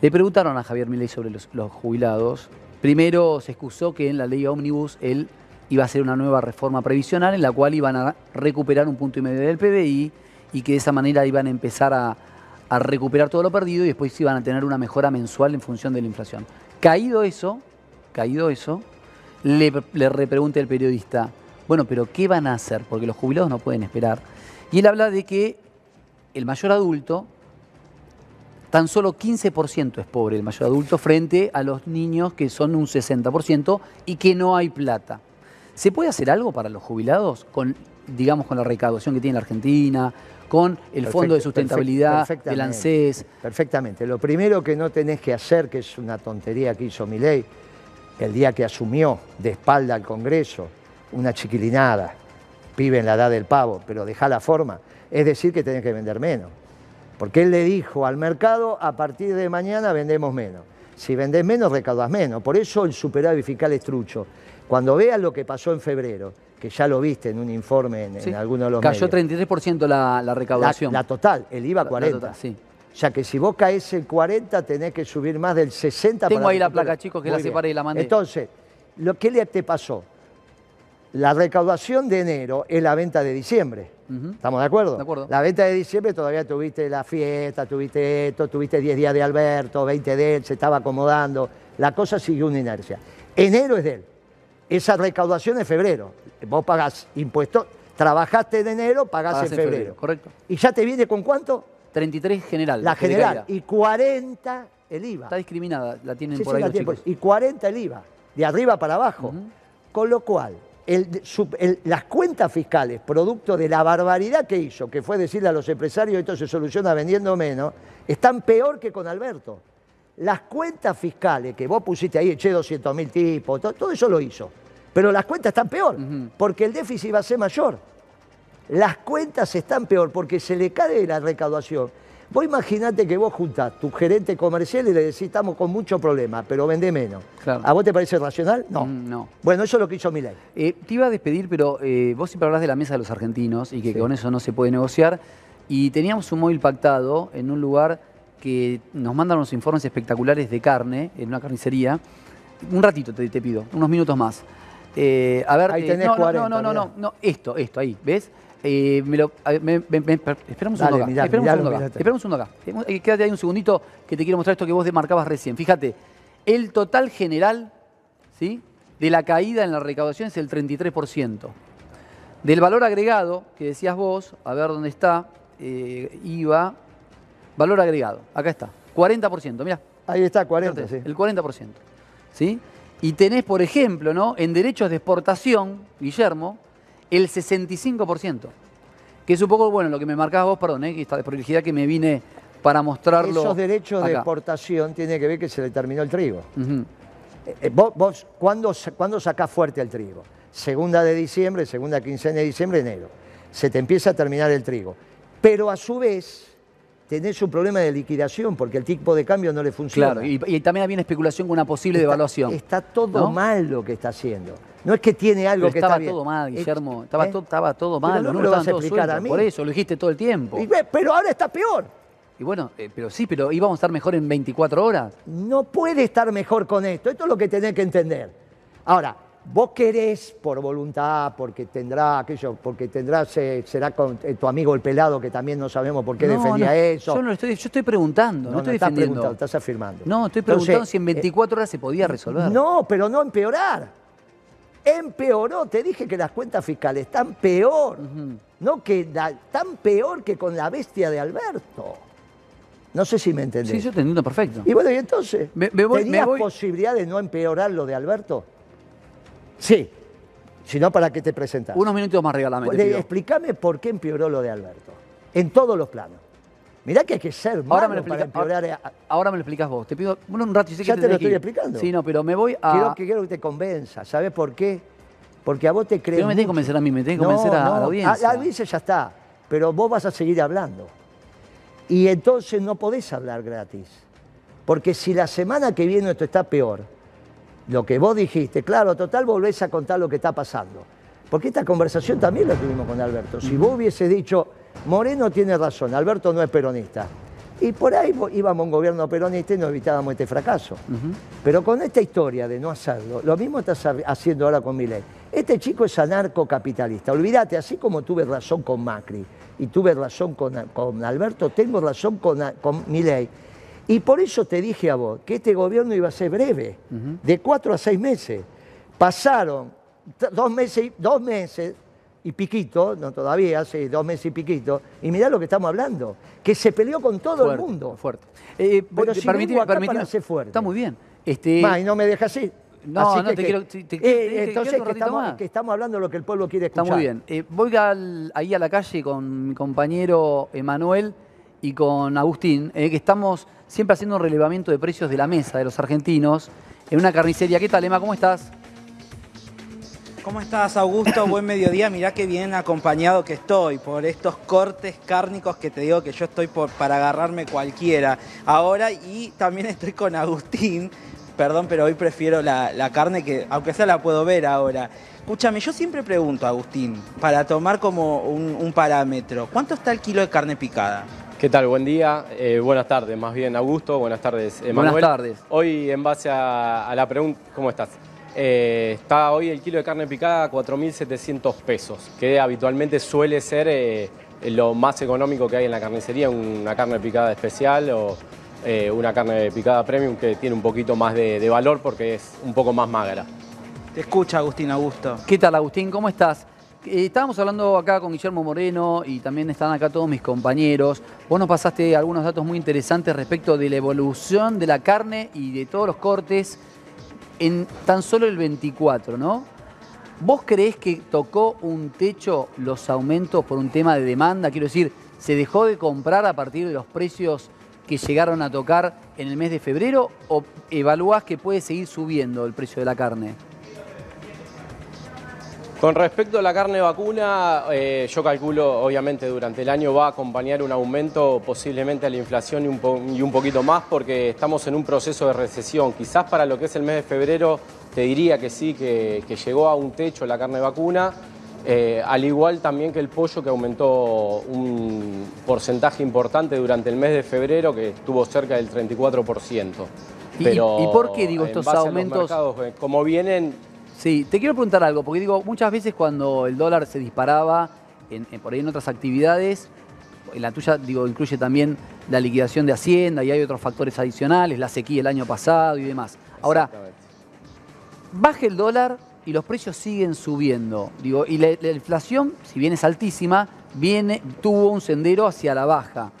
Le preguntaron a Javier Milei sobre los, los jubilados. Primero se excusó que en la ley ómnibus él iba a hacer una nueva reforma previsional en la cual iban a recuperar un punto y medio del PBI y que de esa manera iban a empezar a, a recuperar todo lo perdido y después iban a tener una mejora mensual en función de la inflación. Caído eso, caído eso, le, le repregunta el periodista, bueno, pero ¿qué van a hacer? Porque los jubilados no pueden esperar. Y él habla de que el mayor adulto tan solo 15% es pobre el mayor adulto frente a los niños que son un 60% y que no hay plata. ¿Se puede hacer algo para los jubilados con, digamos, con la recaudación que tiene la Argentina, con el Fondo de Sustentabilidad del perfectamente. ANSES? Perfectamente. Lo primero que no tenés que hacer, que es una tontería que hizo Milei, el día que asumió de espalda al Congreso, una chiquilinada, pibe en la edad del pavo, pero deja la forma, es decir que tenés que vender menos. Porque él le dijo al mercado, a partir de mañana vendemos menos. Si vendés menos, recaudas menos. Por eso el superávit fiscal es trucho. Cuando veas lo que pasó en febrero, que ya lo viste en un informe en, en Sí. alguno de los Cayó medios, 33% la, la recaudación. la total, el IVA La- la 40. total, sí. O sea que si vos caes el 40, tenés que subir más del 60 Tengo para ahí la placa, chicos, que Muy la bien. separé y la mandé. Entonces, lo que le te pasó, la recaudación de enero es la venta de diciembre. ¿Estamos de acuerdo? De acuerdo. La venta de diciembre todavía tuviste la fiesta, tuviste esto, tuviste 10 días de Alberto, 20 de él, se estaba acomodando. La cosa siguió una inercia. Enero es de él. Esa recaudación es febrero. Vos pagás impuestos, trabajaste en enero, pagás, Pagás en febrero. correcto. ¿Y ya te viene con cuánto? 33 general. La general. Y 40 el IVA. Está discriminada, la tienen Sí, por sí, ahí los chicos. Y 40 el IVA, de arriba para abajo. Con lo cual, el- su- el- las cuentas fiscales, producto de la barbaridad que hizo, que fue decirle a los empresarios esto se soluciona vendiendo menos, están peor que con Alberto. Las cuentas fiscales que vos pusiste ahí, eché 200 mil tipos, to- todo, eso lo hizo. Pero las cuentas están peor, porque el déficit va a ser mayor. Las cuentas están peor porque se le cae la recaudación. Vos imaginate que vos juntás tu gerente comercial y le decís, estamos con mucho problema, pero vende menos. Claro. ¿A vos te parece racional? No. Mm, no. Bueno, eso es lo que hizo Milei. Eh, te iba a despedir, pero eh, vos siempre hablas de la mesa de los argentinos y que Sí. con eso no se puede negociar. Y teníamos un móvil pactado en un lugar que nos mandan unos informes espectaculares de carne, en una carnicería. Un ratito te, te pido, unos minutos más. Eh, a ver, Ahí eh, tenés no, no, 40, no, no, no, no, esto, esto, ahí, ¿ves? Eh, me lo, a ver, me- me- me- per- espera un segundo acá. mirá, espera un segundo acá. un Quédate ahí un segundito que te quiero mostrar esto que vos demarcabas recién. Fíjate, el total general, ¿sí? De la caída en la recaudación es el 33%. Del valor agregado, que decías vos, a ver dónde está, IVA, valor agregado, acá está, 40%, mirá. Ahí está, 40, Fíjate, sí. El 40%. ¿Sí? Y tenés, por ejemplo, ¿no? en derechos de exportación, Guillermo, el 65%. Que es un poco, bueno, lo que me marcabas vos, perdón, ¿eh? esta desprolijidad que me vine para mostrarlo. Esos derechos de exportación tienen que ver que se le terminó el trigo. Eh, eh, vos, vos, ¿cuándo, sa- cuándo sacás fuerte el trigo? Segunda de diciembre, segunda quincena de diciembre, enero. Se te empieza a terminar el trigo. Pero a su vez tenés un problema de liquidación porque el tipo de cambio no le funciona. Claro, y, y también había una especulación con una posible Está- devaluación. Está todo ¿no? mal lo que está haciendo. No es que tiene algo Pero que estaba está bien. todo mal, Guillermo. Estaba, ¿eh? todo, estaba todo mal. no lo vas a explicar a sueltos. mí. Por eso, lo dijiste todo el tiempo. Y pero ahora está peor. Y bueno, eh, pero sí, pero íbamos a estar mejor en 24 horas. No puede estar mejor con esto. Esto es lo que tenés que entender. Ahora, vos querés por voluntad, porque tendrá aquello, porque tendrás, eh, será con eh, tu amigo el pelado que también no sabemos por qué No, defendía no, eso. Yo no estoy, yo estoy preguntando, no, No, estoy estás defendiendo. preguntando, estás afirmando. No, estoy Entonces, preguntando si en eh, 24 horas se podía resolver. No, pero no empeorar. Empeoró, te dije que las cuentas fiscales están peor. No que la- tan peor que con la bestia de Alberto. No sé si me entendés. Sí, yo te entiendo perfecto. Y bueno, y entonces, Me- me voy- ¿tenías me voy- posibilidad de no empeorar lo de Alberto? Sí. Si no, ¿para qué te presentás? Unos minutos más regalame, te pido. explícame por qué empeoró lo de Alberto. En todos los planos. Mirá que hay que ser malo Ahora me, lo para explica- empeorar. ahora, ahora me lo explicas vos. Te pido bueno, un rato. que Ya te te lo estoy ir. explicando. Sí, no, pero me voy a... Quiero, que, quiero que te convenza. ¿Sabes por qué? Porque a vos te crees. Pero no me tenés que convencer a mí, me tenés que convencer a- a la audiencia. La audiencia ya está. Pero vos vas a seguir hablando. Y entonces no podés hablar gratis. Porque si la semana que viene esto está peor, lo que vos dijiste, claro, total volvés a contar lo que está pasando. Porque esta conversación también la tuvimos con Alberto. Si vos hubiese dicho, Moreno tiene razón, Alberto no es peronista. Y por ahí íbamos a un gobierno peronista y nos evitábamos este fracaso. Pero con esta historia de no hacerlo, lo mismo estás ha- haciendo ahora con Milei. Este chico es anarcocapitalista. Olvídate, así como tuve razón con Macri y tuve razón con, con Alberto, tengo razón con, con Milei. Y por eso te dije a vos que este gobierno iba a ser breve, de cuatro a seis meses. Pasaron dos meses, y- dos meses y piquito, no todavía, sí, dos meses y piquito, y mirá lo que estamos hablando, que se peleó con todo fuerte, el mundo. Fuerte. Eh, Pero eh, si permitime- vengo acá para ser fuerte. Está muy bien. Este, Ma, y no me dejas así. No, Así no, te quiero- te- te- eh, te- te- entonces que estamos, más. que estamos hablando de lo que el pueblo quiere Está escuchar. muy bien. Eh, voy al- ahí a la calle con mi compañero Emanuel y con Agustín, eh, que estamos siempre haciendo un relevamiento de precios de la mesa de los argentinos en una carnicería. ¿Qué tal, Emma? ¿Cómo estás? ¿Cómo estás, Augusto? Buen mediodía. Mirá qué bien acompañado que estoy por estos cortes cárnicos que te digo que yo estoy para agarrarme cualquiera ahora y también estoy con Agustín. Perdón, pero hoy prefiero la, carne que, aunque sea la puedo ver ahora. Escúchame, yo siempre pregunto, Agustín, para tomar como un parámetro, ¿cuánto está el kilo de carne picada? ¿Qué tal? Buen día. Eh, buenas tardes, más bien Augusto. Buenas tardes, Emanuel. Buenas tardes. Hoy, en base a, a la pregunta, ¿cómo estás? Eh, está hoy el kilo de carne picada a 4.700 pesos, que habitualmente suele ser eh, lo más económico que hay en la carnicería, una carne picada especial o eh, una carne picada premium que tiene un poquito más de, de valor porque es un poco más magra. Te escucha, Agustín Augusto. ¿Qué tal, Agustín? ¿Cómo estás? Eh, estábamos hablando acá con Guillermo Moreno y también están acá todos mis compañeros. Vos nos pasaste algunos datos muy interesantes respecto de la evolución de la carne y de todos los cortes en tan solo el 24, ¿no? ¿Vos creés que tocó un techo los aumentos por un tema de demanda? Quiero decir, ¿se dejó de comprar a partir de los precios que llegaron a tocar en el mes de febrero o evaluás que puede seguir subiendo el precio de la carne? Con respecto a la carne vacuna, eh, yo calculo, obviamente, durante el año va a acompañar un aumento posiblemente a la inflación y un, po- y un poquito más porque estamos en un proceso de recesión. Quizás para lo que es el mes de febrero te diría que sí, que, que llegó a un techo la carne vacuna, eh, al igual también que el pollo que aumentó un porcentaje importante durante el mes de febrero que estuvo cerca del 34%. ¿Y- Pero y por qué digo estos aumentos? mercados, eh, como vienen, Sí, te quiero preguntar algo, porque digo, muchas veces cuando el dólar se disparaba, en, en- por ahí en otras actividades, en la tuya, digo, incluye también la liquidación de Hacienda y hay otros factores adicionales, la sequía el año pasado y demás. Ahora, baja el dólar y los precios siguen subiendo. Digo, y la, la inflación, si bien es altísima, viene, tuvo un sendero hacia la baja.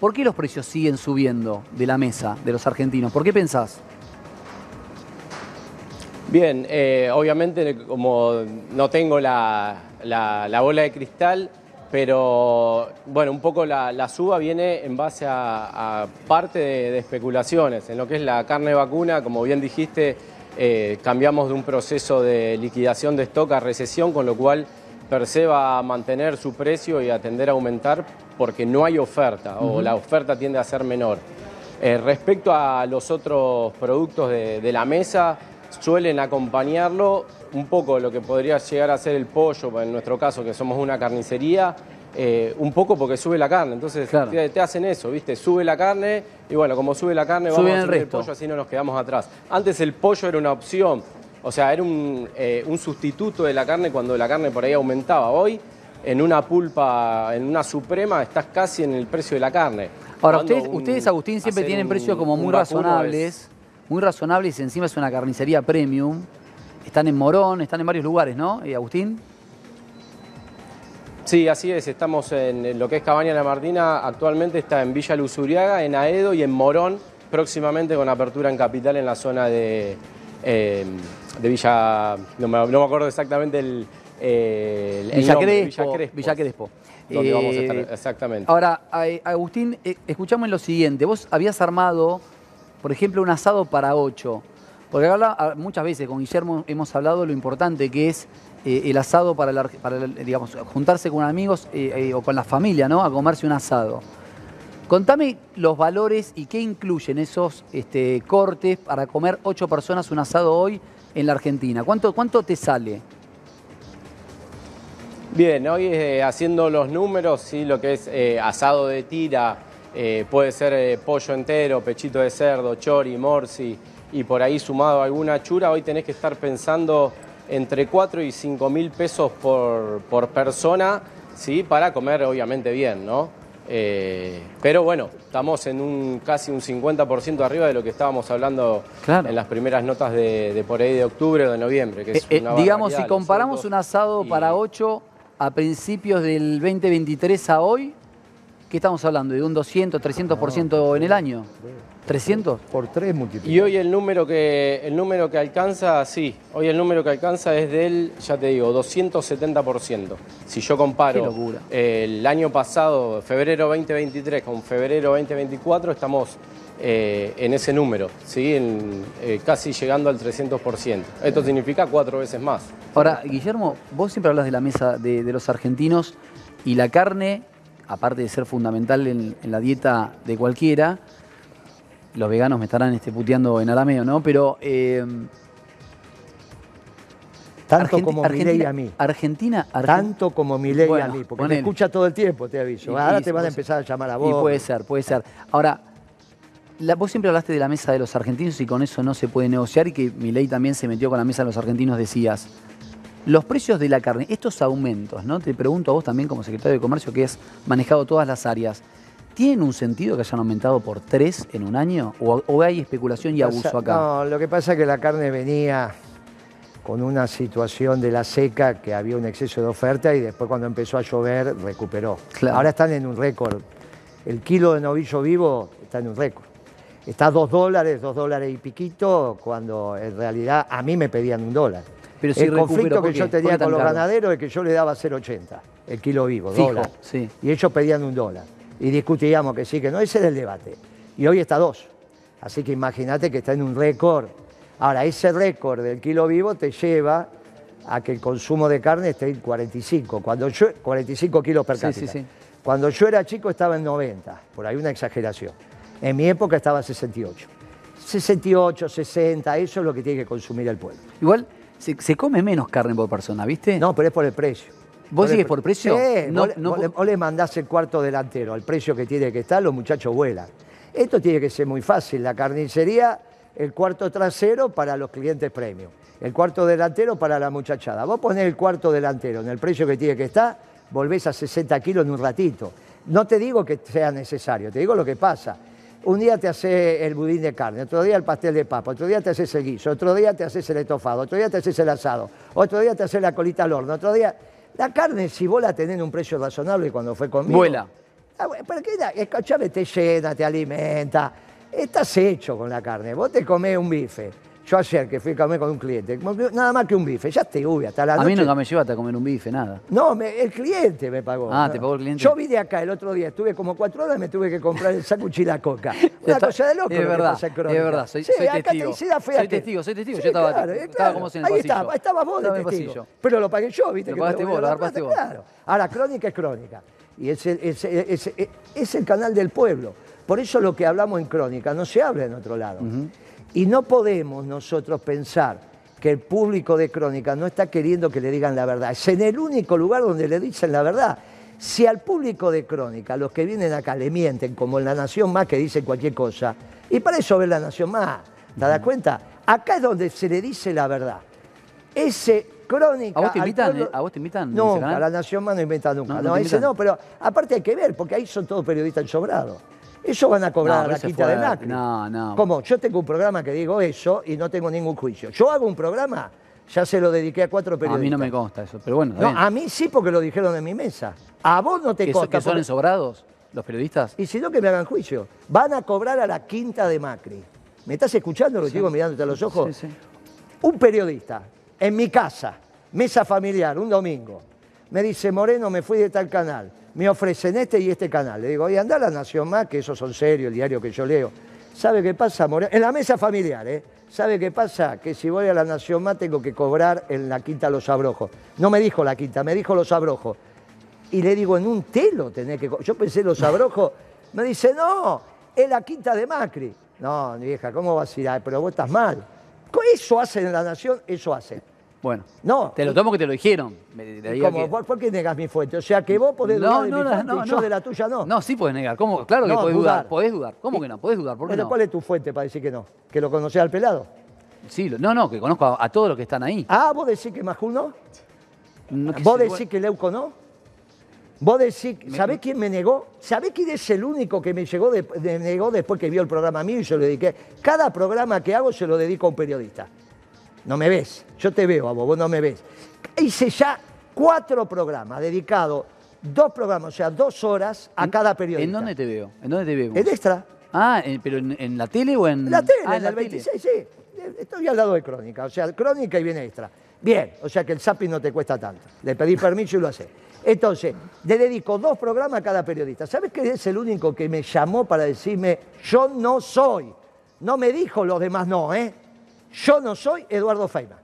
¿Por qué los precios siguen subiendo de la mesa de los argentinos? ¿Por qué pensás? Bien, eh, obviamente como no tengo la, la- la bola de cristal, pero bueno, un poco la, la suba viene en base a, a parte de, de especulaciones. En lo que es la carne vacuna, como bien dijiste, eh, cambiamos de un proceso de liquidación de stock a recesión, con lo cual per se va a mantener su precio y a tender a aumentar porque no hay oferta o la oferta tiende a ser menor. Eh, respecto a los otros productos de, de la mesa, suelen acompañarlo un poco lo que podría llegar a ser el pollo, en nuestro caso que somos una carnicería, eh, un poco porque sube la carne. Entonces Claro. te, te hacen eso, ¿viste? Sube la carne y bueno, como sube la carne, vamos Suben a el subir el resto. pollo, así no nos quedamos atrás. Antes el pollo era una opción, o sea, era un, eh, un sustituto de la carne cuando la carne por ahí aumentaba. Hoy, en una pulpa, en una suprema, estás casi en el precio de la carne. Ahora, ustedes, un- ustedes, Agustín, siempre tienen un- precios como muy razonables, muy razonables y encima es una carnicería premium. Están en Morón, están en varios lugares, ¿no, eh, Agustín? Sí, así es. Estamos en lo que es Cabaña La Martina. Actualmente está en Villa Luzuriaga, en Aedo y en Morón. Próximamente con apertura en Capital en la zona de, eh, de Villa. No me, no me acuerdo exactamente el. eh, el Villa nombre, Crespo, Villa Crespo. Donde vamos a estar, Eh, exactamente. Ahora, a- Agustín, eh, escuchame lo siguiente. Vos habías armado, por ejemplo, un asado para ocho. Porque habla- a- muchas veces con Guillermo hemos hablado lo importante que es eh, el asado para, digamos, juntarse con amigos eh, eh, o con la familia, ¿no? A comerse un asado. Contame los valores y qué incluyen esos este, cortes para comer ocho personas un asado hoy en la Argentina. ¿Cuánto, cuánto te sale? Bien, hoy haciendo los números, sí, lo que es asado de tira, eh, puede ser eh, pollo entero, pechito de cerdo, chori, morsi y por ahí sumado alguna chura, hoy tenés que estar pensando entre 4 y 5 mil pesos por, por persona, sí, para comer obviamente bien, ¿no? Eh, pero bueno, estamos en un casi un 50% arriba de lo que estábamos hablando Claro. en las primeras notas de, de por ahí de octubre o de noviembre. Que es una digamos, si comparamos un asado y- para 8 a principios del 2023 a hoy, ¿qué estamos hablando? ¿De un 200, 300% en el año? ¿300? Por tres multiplicado. Y hoy el número que el número que alcanza, sí, hoy el número que alcanza es del, ya te digo, 270%. Si yo comparo el año pasado, febrero 2023 con febrero 2024, estamos eh, en ese número, ¿sí? En, eh, casi llegando al 300%. Esto significa cuatro veces más. Ahora, Guillermo, vos siempre hablas de la mesa de, de los argentinos y la carne, aparte de ser fundamental en, en la dieta de cualquiera, los veganos me estarán este, puteando en arameo, ¿no? Pero eh, Tanto Argenti- como Argentina, Milei a mí. Argentina, Argen- Tanto como Milei Bueno, a mí. Porque me escucha todo el tiempo, te aviso. Y- Ahora y- te van a empezar a llamar a Y vos. puede ser, puede ser. Ahora, la- vos siempre hablaste de la mesa de los argentinos y con eso no se puede negociar y que mi ley también se metió con la mesa de los argentinos, decías. Los precios de la carne, estos aumentos, ¿no? Te pregunto a vos también como secretario de Comercio que has manejado todas las áreas, ¿tienen un sentido que hayan aumentado por tres en un año? ¿O, o hay especulación y abuso Pasa- acá? No, lo que pasa es que la carne venía con una situación de la seca que había un exceso de oferta y después cuando empezó a llover recuperó. Claro. Ahora están en un récord. El kilo de novillo vivo está en un récord. Está a dos dólares, dos dólares y piquito, cuando en realidad a mí me pedían un dólar. Pero si el conflicto ¿por que yo ¿Por qué tenía con los caro? ganaderos es que yo le daba 0,80 el kilo vivo, Fijo, dólar. sí. Y ellos pedían un dólar. Y discutíamos que sí, que no, ese era el debate. Y hoy está dos. Así que imagínate que está en un récord. Ahora, ese récord del kilo vivo te lleva a que el consumo de carne esté en 45, cuando yo, 45 kilos per Sí, cápita. sí, sí. Cuando yo era chico estaba en 90, por ahí una exageración. En mi época estaba en 68. 68, 60, eso es lo que tiene que consumir el pueblo. Igual se, se come menos carne por persona, ¿viste? No, pero es por el precio. ¿Vos pre- por precio? Sí, No- vos, no vos le, por- vos le mandás el cuarto delantero al precio que tiene que estar, los muchachos vuelan. Esto tiene que ser muy fácil. La carnicería, el cuarto trasero para los clientes premium. El cuarto delantero para la muchachada. Vos ponés el cuarto delantero en el precio que tiene que estar, volvés a 60 kilos en un ratito. No te digo que sea necesario, te digo lo que pasa. Un día te haces el budín de carne, otro día el pastel de papa, otro día te haces el guiso, otro día te haces el estofado, otro día te haces el asado, otro día te haces la colita al horno, otro día... La carne, si vos la tenés en un precio razonable cuando fue conmigo... Vuela. Ah, ¿Pero qué? Escúchame, te llena, te alimenta. Estás hecho con la carne. Vos te comés un bife. Yo ayer que fui a comer con un cliente, nada más que un bife, ya te uve hasta la a noche. mí nunca me llevaste a comer un bife, nada. No, me- el cliente me pagó. Ah, No. ¿te pagó el cliente? Yo vine acá el otro día, estuve como cuatro horas y me tuve que comprar el sándwich y la coca. *laughs* Una Está- cosa de loco. Es verdad, es verdad, soy, Sí, soy acá te testigo. fea soy testigo, soy testigo. Sí, yo estaba, claro, estaba claro. como en el Ahí pasillo. estaba, estabas vos de Estaba el testigo. Pero lo pagué yo, ¿viste? Lo que pagaste vos, a lo agarraste vos. Claro. Ahora, Crónica es Crónica. Y es el, es- es- es- es el canal del pueblo. Por eso lo que hablamos en Crónica no se habla en otro lado. Y no podemos nosotros pensar que el público de Crónica no está queriendo que le digan la verdad. Es en el único lugar donde le dicen la verdad. Si al público de Crónica, los que vienen acá, le mienten, como en La Nación Más, que dicen cualquier cosa, y para eso ve La Nación Más, ¿te das cuenta? Acá es donde se le dice la verdad. Ese Crónica... ¿A vos te invitan, pueblo- eh? ¿A vos te invitan ese Nunca, canal? La Nación Más no inventa nunca. No, No, no ese invitan. no, pero aparte hay que ver, porque ahí son todos periodistas ensobrados. Ellos van a cobrar No, a la quinta de Macri. no, no. ¿Cómo? Yo tengo un programa que digo eso y no tengo ningún juicio. Yo hago un programa, ya se lo dediqué a cuatro A periodistas. mí no me consta eso, pero bueno, No, a mí sí porque lo dijeron en mi mesa. A vos no te ¿Que, consta. que son porque- ensobrados los periodistas? Y si no, que me hagan juicio. Van a cobrar a la quinta de Macri. ¿Me estás escuchando? Lo digo mirándote a los ojos. Sí, sí. Un periodista, en mi casa, mesa familiar, un domingo, me dice, Moreno, me fui de tal canal. Me ofrecen este y este canal. Le digo, oye, anda a La Nación Más, que esos son serios, el diario que yo leo. ¿Sabe qué pasa, Moreno? En la mesa familiar, ¿eh? ¿Sabe qué pasa? Que si voy a La Nación Más tengo que cobrar en la Quinta Los Abrojos. No me dijo la Quinta, me dijo Los Abrojos. Y le digo, en un telo tenés que... co-". Yo pensé Los Abrojos. *laughs* Me dice, no, es la Quinta de Macri. No, vieja, ¿cómo vas a ir? Pero vos estás mal. Eso hacen en La Nación, eso hacen. Bueno, No. te lo tomo que te lo dijeron. Me- ¿Cómo? que- ¿Por, qué negas mi fuente? O sea, que vos podés dudar de mi fuente y yo de la tuya no. No, sí puedes negar. ¿Cómo? Claro que No, podés dudar. dudar. Podés dudar. ¿Cómo que no? Podés dudar. ¿Por qué Bueno, no? ¿cuál es tu fuente para decir que no? ¿Que lo conocés al pelado? Sí, no, no, que conozco a, a todos los que están ahí. Ah, vos decís que Majú no. No, que ¿Vos decís que Leuco no? ¿Vos decís, Me- ¿sabés quién me negó? ¿Sabés quién es el único que me llegó de- de- negó después que vio el programa mío y se lo dediqué? Cada programa que hago se lo dedico a un periodista. No me ves, yo te veo a vos, vos no me ves. Hice ya cuatro programas dedicados, dos programas, o sea, dos horas a cada periodista. ¿En dónde te veo? ¿En dónde te veo? En extra. Ah, en- pero en, en la tele o en. En la tele, Ah, en el 26, sí. Estoy al lado de Crónica, o sea, Crónica y viene extra. Bien, o sea que el zapping no te cuesta tanto. Le pedí permiso y lo hace. Entonces, le dedico dos programas a cada periodista. ¿Sabes qué es el único que me llamó para decirme, yo no soy? No me dijo los demás no, ¿eh? Yo no soy Eduardo Feynman.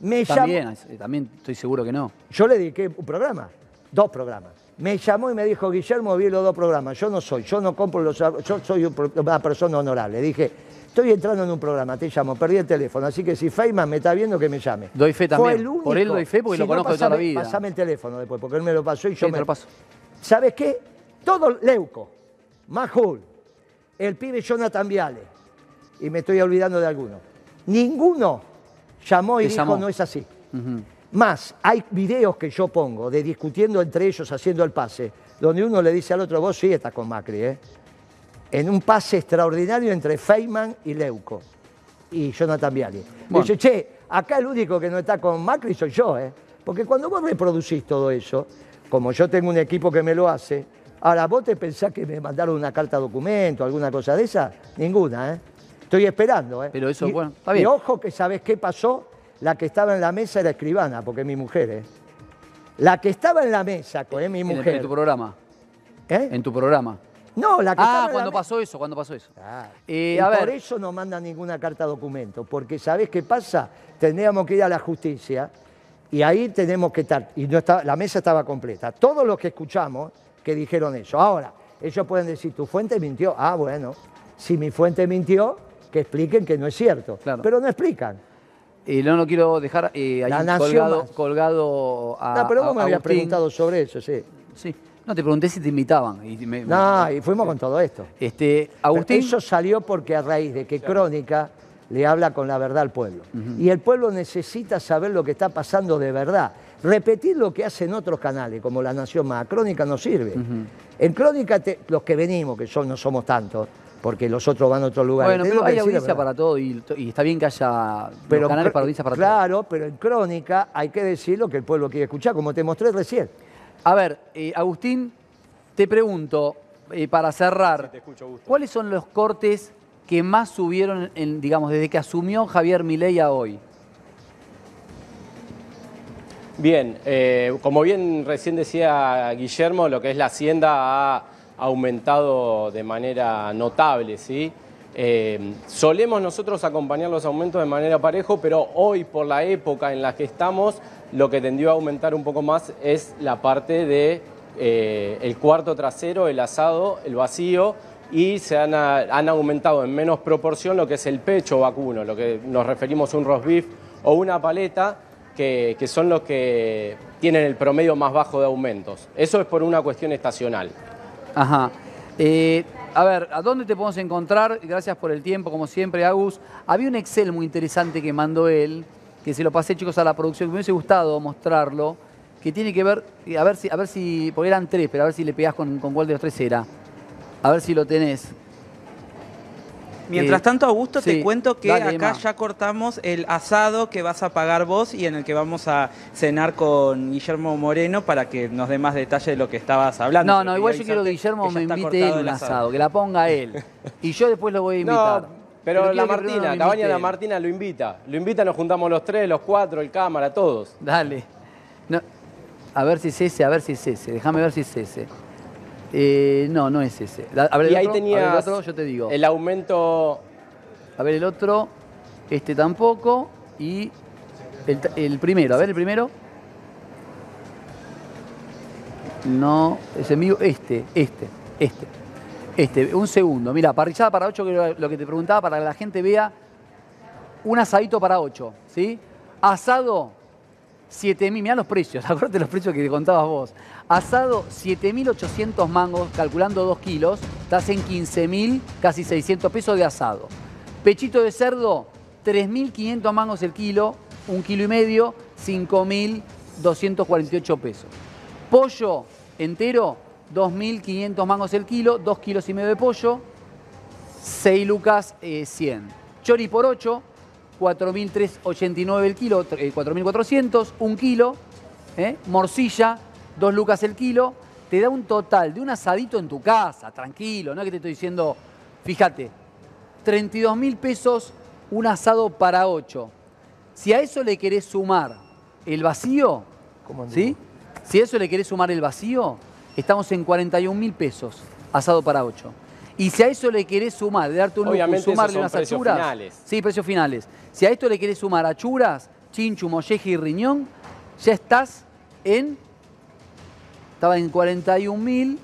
Me llamó, También, también estoy seguro que no. yo le dediqué un programa, dos programas. Me llamó y me dijo, Guillermo, vi los dos programas. Yo no soy, yo no compro los... Yo soy una persona honorable. Dije, estoy entrando en un programa, te llamo, perdí el teléfono. Así que si Feynman me está viendo, que me llame. Doy fe Fue también. el único. Por él doy fe porque lo no, conozco de toda la pasame- vida. Pasame el teléfono después, porque él me lo pasó y yo Sí, me... lo paso. ¿Sabes qué? Todo Leuco, Majul, el pibe Jonathan Viale, y me estoy olvidando de alguno. Ninguno llamó y Te dijo, llamó. no es así. Más, hay videos que yo pongo de discutiendo entre ellos haciendo el pase, donde uno le dice al otro, vos sí estás con Macri, ¿eh? En un pase extraordinario entre Feynman y Leuco y Jonathan Viale. Bueno. Dice, che, acá el único que no está con Macri soy yo, ¿eh? Porque cuando vos reproducís todo eso, como yo tengo un equipo que me lo hace, ahora vos te pensás que me mandaron una carta documento, alguna cosa de esa, ninguna, ¿eh? Estoy esperando, ¿eh? Pero eso, Y- bueno, está Y bien. ojo que sabes qué pasó, la que estaba en la mesa era escribana, porque es mi mujer, ¿eh? La que estaba en la mesa, que es mi En, el- mujer. en tu programa. ¿eh? En tu programa. No, la que estaba Ah, cuando pasó eso, cuando pasó eso. Eh, y a por ver. eso no mandan ninguna carta documento, porque ¿sabés qué pasa? Tendríamos que ir a la justicia Y ahí tenemos que estar, y no estaba- la mesa estaba completa. Todos los que escuchamos que dijeron eso. Ahora, ellos pueden decir, tu fuente mintió. Ah, bueno, si mi fuente mintió, que expliquen que no es cierto. Claro. Pero no explican. Eh, no lo quiero dejar eh, ahí La nación colgado, colgado a. no, pero a- vos me habías Agustín. preguntado sobre eso, sí. Sí. No, te pregunté si te invitaban. Y me- No, y fuimos con todo esto. Este, Agustín. Eso salió porque a raíz de que Crónica le habla con la verdad al pueblo. Y el pueblo necesita saber lo que está pasando de verdad. Repetir lo que hacen otros canales, como La Nación Más. Crónica no sirve. En Crónica, te- los que venimos, que son, no somos tantos, porque los otros van a otros lugares. Bueno, pero hay audiencia verdad. para todo y, y está bien que haya Pero los canales para audiencia para todo. Claro, pero en Crónica hay que decir lo que el pueblo quiere escuchar, como te mostré recién. A ver, eh, Agustín, te pregunto, eh, para cerrar, Sí, te escucho, Augusto. ¿cuáles son los cortes que más subieron, en, digamos, desde que asumió Javier Milei a hoy? Bien, eh, como bien recién decía Guillermo, lo que es la hacienda ha aumentado de manera notable, ¿sí? Eh, solemos nosotros acompañar los aumentos de manera parejo, pero hoy por la época en la que estamos, lo que tendió a aumentar un poco más es la parte de eh, el cuarto trasero, el asado, el vacío, y se han, han aumentado en menos proporción lo que es el pecho vacuno, lo que nos referimos a un roast beef o una paleta, que, que son los que tienen el promedio más bajo de aumentos. Eso es por una cuestión estacional. Ajá. Eh, a ver, ¿a dónde te podemos encontrar? Gracias por el tiempo, como siempre, Agus. Había un Excel muy interesante que mandó él, que se lo pasé, chicos, a la producción, que me hubiese gustado mostrarlo, que tiene que ver, eh, a ver si, a ver si, porque eran tres, pero a ver si le pegás con, con cuál de los tres era. A ver si lo tenés. Mientras Eh, tanto, Augusto, sí, te cuento que dale, acá Emma. ya cortamos el asado que vas a pagar vos y en el que vamos a cenar con Guillermo Moreno para que nos dé más detalle de lo que estabas hablando. No, Pero no, igual yo quiero que Guillermo me invite él el un asado, que la ponga él. *laughs* Y yo después lo voy a invitar. No, pero, quiero la Martina, Cabaña la. Martina lo invita. Lo invita, nos juntamos los tres, los cuatro, el cámara, todos. Dale. No, a ver si es ese, a ver si es ese. Déjame ver si es ese. Eh, no, no es ese. A ver el y ahí otro, a ver tenías el otro, yo te digo. el aumento A ver el otro, este tampoco. Y el, el primero, a ver el primero. No, es en vivo. Este, este, este. Este, un segundo. Mira, parrillada para 8, que era lo que te preguntaba, para que la gente vea un asadito para 8, ¿sí? Asado, 7.000, mirá los precios, *laughs* acuérdate los precios que te contabas vos. Asado, 7.800 mangos, calculando 2 kilos, estás en 15.000, casi 600 pesos de asado. Pechito de cerdo, 3.500 mangos el kilo, un kilo y medio, 5.248 pesos. Pollo entero, 2.500 mangos el kilo, 2 kilos y medio de pollo, 6 lucas eh, 100. Chori por 8, 4.389 el kilo, eh, 4.400, un kilo. ¿eh? Morcilla, 2 lucas el kilo. Te da un total de un asadito en tu casa, tranquilo, no es que te estoy diciendo, fíjate, 32 mil pesos un asado para 8. Si a eso le querés sumar el vacío. ¿sí? Si a eso le querés sumar el vacío, estamos en 41 mil pesos asado para 8. Y si a eso le querés sumar, de darte un lujo, sumarle unas achuras. finales. Sí, precios finales. Si a esto le querés sumar achuras, chinchu, molleje y riñón, ya estás en. Estaba en 41 mil.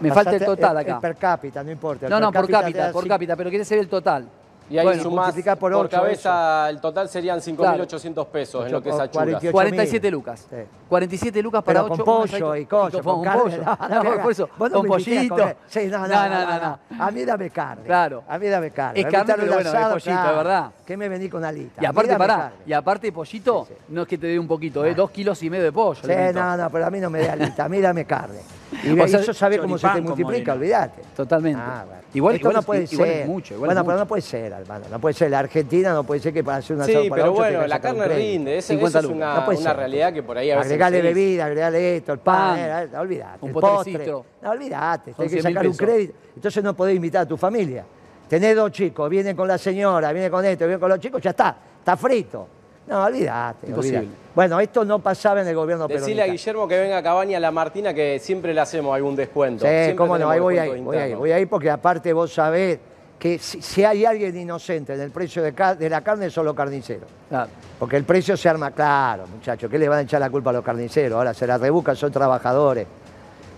Me falta el total el- acá. el per cápita, no importa. el No, no, por cápita, por cápita, pero querés saber el total. Y ahí Bueno, sumás por por, cabeza, el total serían 5.800 pesos en lo que es achuras. 48. 47 mil. lucas. Sí. 47 lucas para Pero 8. con pollo y cosas, con carne. pollo. No, *laughs* no, No, no, por eso, vos no con me invitás a pollito. comer. Sí, no, no, no, no, no, A mí dame carne. Claro. A mí dame carne. Es carne, pero bueno, es asado, pollito, claro. es verdad. ¿Qué me vení con alita? Y aparte, pará, carne. y aparte pollito, Sí, sí. no es que te dé un poquito, ¿eh? dos kilos y medio de pollo. Sí, no, no, pero a mí no me dé alita, a mí dame carne. *laughs* Y, O ve- sea, y yo sabés cómo se te multiplica, olvídate. Totalmente. Ah, bueno. Igual, Esto igual no puede igual ser. es mucho. Igual bueno, es pero no puede ser, hermano. No puede ser. La Argentina no puede ser que para hacer un asado Sí, para pero bueno, la carne rinde, eso, 50 eso es una, No puede una ser. realidad que por ahí a veces dice. bebida, agregarle esto, el pan, olvídate. Un el postre. No, olvídate, tenés que 100 mil sacar un crédito. Entonces no podés invitar a tu familia. Tenés dos chicos, vienen con la señora, vienen con esto, vienen con los chicos, ya está, está frito. No, olvídate, Imposible. Bueno, esto no pasaba en el gobierno Decirle a peronista. Guillermo que venga a Cabaña a la Martina que siempre le hacemos algún descuento. Sí, Siempre cómo no, ahí voy ahí, voy ahí, voy ahí porque aparte vos sabés que si, si hay alguien inocente en el precio de la carne son los carniceros. Claro. Porque el precio se arma claro, muchachos. ¿Qué le van a echar la culpa a los carniceros? Ahora se la rebuscan, son trabajadores.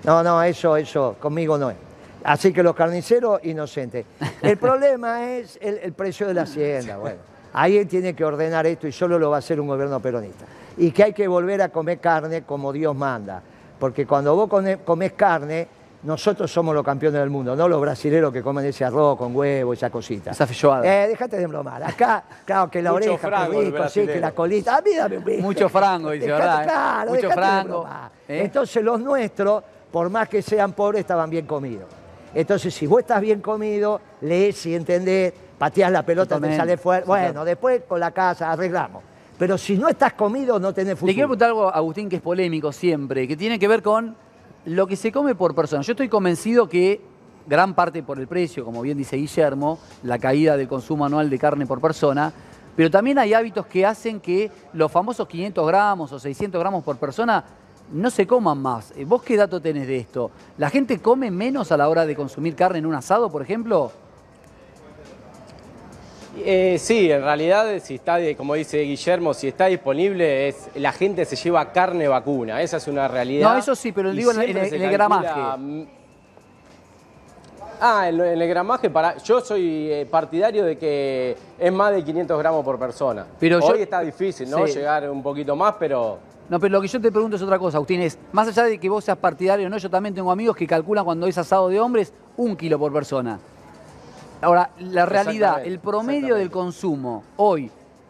No, no, eso, eso, conmigo no es. Así que los carniceros, inocentes. El *laughs* problema es el, el precio de la hacienda. Bueno, alguien tiene que ordenar esto y solo lo va a hacer un gobierno peronista. Y que hay que volver a comer carne como Dios manda. Porque cuando vos comés carne, nosotros somos los campeones del mundo, no los brasileros que comen ese arroz con huevo, esa cosita. Esa feijoada. Eh, déjate de embromar. Acá, claro, que la Mucho oreja, frango, rico, sí, que la colita. A mí dame un bife. Mucho frango, dice, Dejate- ¿verdad? Claro, Mucho de frango. ¿eh? Entonces los nuestros, por más que sean pobres, estaban bien comidos. Entonces, si vos estás bien comido, lees y entendés, pateás la pelota, te sale fuerte. Bueno, después con la casa arreglamos. Pero si no estás comido, no tenés futuro. Le quiero preguntar algo Agustín que es polémico siempre, que tiene que ver con lo que se come por persona. Yo estoy convencido que gran parte por el precio, como bien dice Guillermo, la caída del consumo anual de carne por persona, pero también hay hábitos que hacen que los famosos 500 gramos o 600 gramos por persona no se coman más. Eh, ¿Vos qué dato tenés de esto? ¿La gente come menos a la hora de consumir carne en un asado, por ejemplo? Eh, sí, en realidad, si está, como dice Guillermo, si está disponible, es la gente se lleva carne vacuna. Esa es una realidad. No, eso sí, pero digo en el- en en gramaje. mm, Ah, en, el gramaje, para, yo soy eh, partidario de que es más de 500 gramos por persona. Pero yo- Hoy está difícil, ¿no? Sí. Llegar un poquito más, pero No, pero lo que yo te pregunto es otra cosa, Agustín, es, más allá de que vos seas partidario o no, yo también tengo amigos que calculan cuando es asado de hombres un kilo por persona. Ahora, la realidad, el promedio del consumo hoy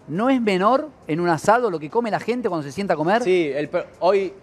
no es menor en un asado lo que come la gente cuando se sienta a comer. Sí, el hoy,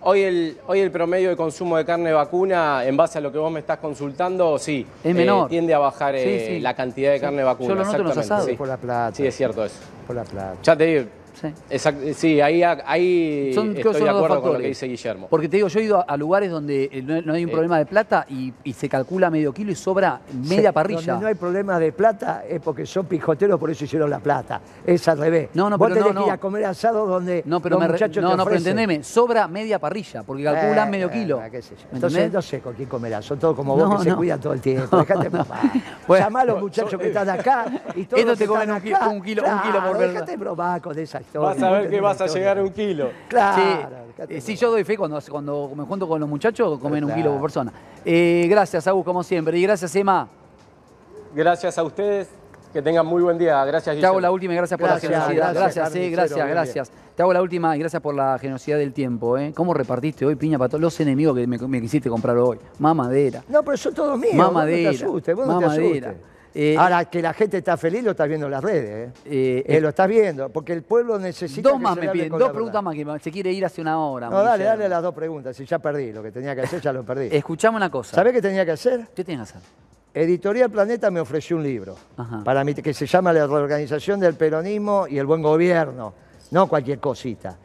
hoy, el, hoy el promedio de consumo de carne vacuna, en base a lo que vos me estás consultando, sí. Es menor. eh, tiende a bajar eh, sí. la cantidad de Sí. carne Yo vacuna. lo noto en los exactamente, asados. sí. Por la plata. Sí, es cierto eso. Por la plata. Ya te digo. Sí. exact- sí, ahí, ahí Son, estoy son de los dos acuerdo con lo factores. que dice Guillermo. Porque te digo, yo he ido a, lugares donde eh, no, no hay un Eh. problema de plata y, y se calcula medio kilo y sobra media Sí, parrilla. Donde no hay problema de plata es porque son pijoteros, por eso hicieron la plata. Es al revés. No, no, Vos pero tenés no, que ir no. a comer asado donde No, pero, los muchachos no, te no, pero entendeme, sobra media parrilla, porque calculan Eh, medio kilo. eh, qué sé yo. ¿Me Entonces entendés? no sé con quién comerás. Son todos como vos No, que se cuidan todo el tiempo. *laughs* Dejate bromar. *laughs* Bueno. Llamá a los muchachos que están acá y todos Estos los te comen un kilo- acá, un kilo- un kilo por persona. Dejate bromar con esa. Vas a ver que vas a historia. llegar a un kilo. Claro. Sí, eh, sí, yo doy fe cuando, cuando me junto con los muchachos, comen un kilo por persona. Eh, gracias, Agus, como siempre. Y gracias, Emma. Gracias a ustedes. Que tengan muy buen día. Gracias, Te hago Guillermo. la última y gracias por Gracias, la generosidad. gracias, Gracias, sí, carnicero, gracias. Te hago la última y gracias por la generosidad del tiempo. ¿eh? ¿Cómo repartiste hoy piña para todos los enemigos que me, me quisiste comprar hoy? Mamadera. No, pero son todos míos. vos no Mamadera. te asustes, vos no te Mamadera. asustes. Eh, Ahora, que la gente está feliz lo estás viendo en las redes. ¿eh? Eh, lo estás viendo, porque el pueblo necesita. dos más me piden, dos preguntas más que se quiere ir hace una hora. No, dale, dale las dos preguntas. Si ya perdí lo que tenía que hacer, ya lo perdí. Escuchame una cosa. ¿Sabés qué tenía que hacer? ¿Qué tienes que hacer? Editorial Planeta me ofreció un libro Ajá. para mí, que se llama La reorganización del peronismo y el buen gobierno, no cualquier cosita.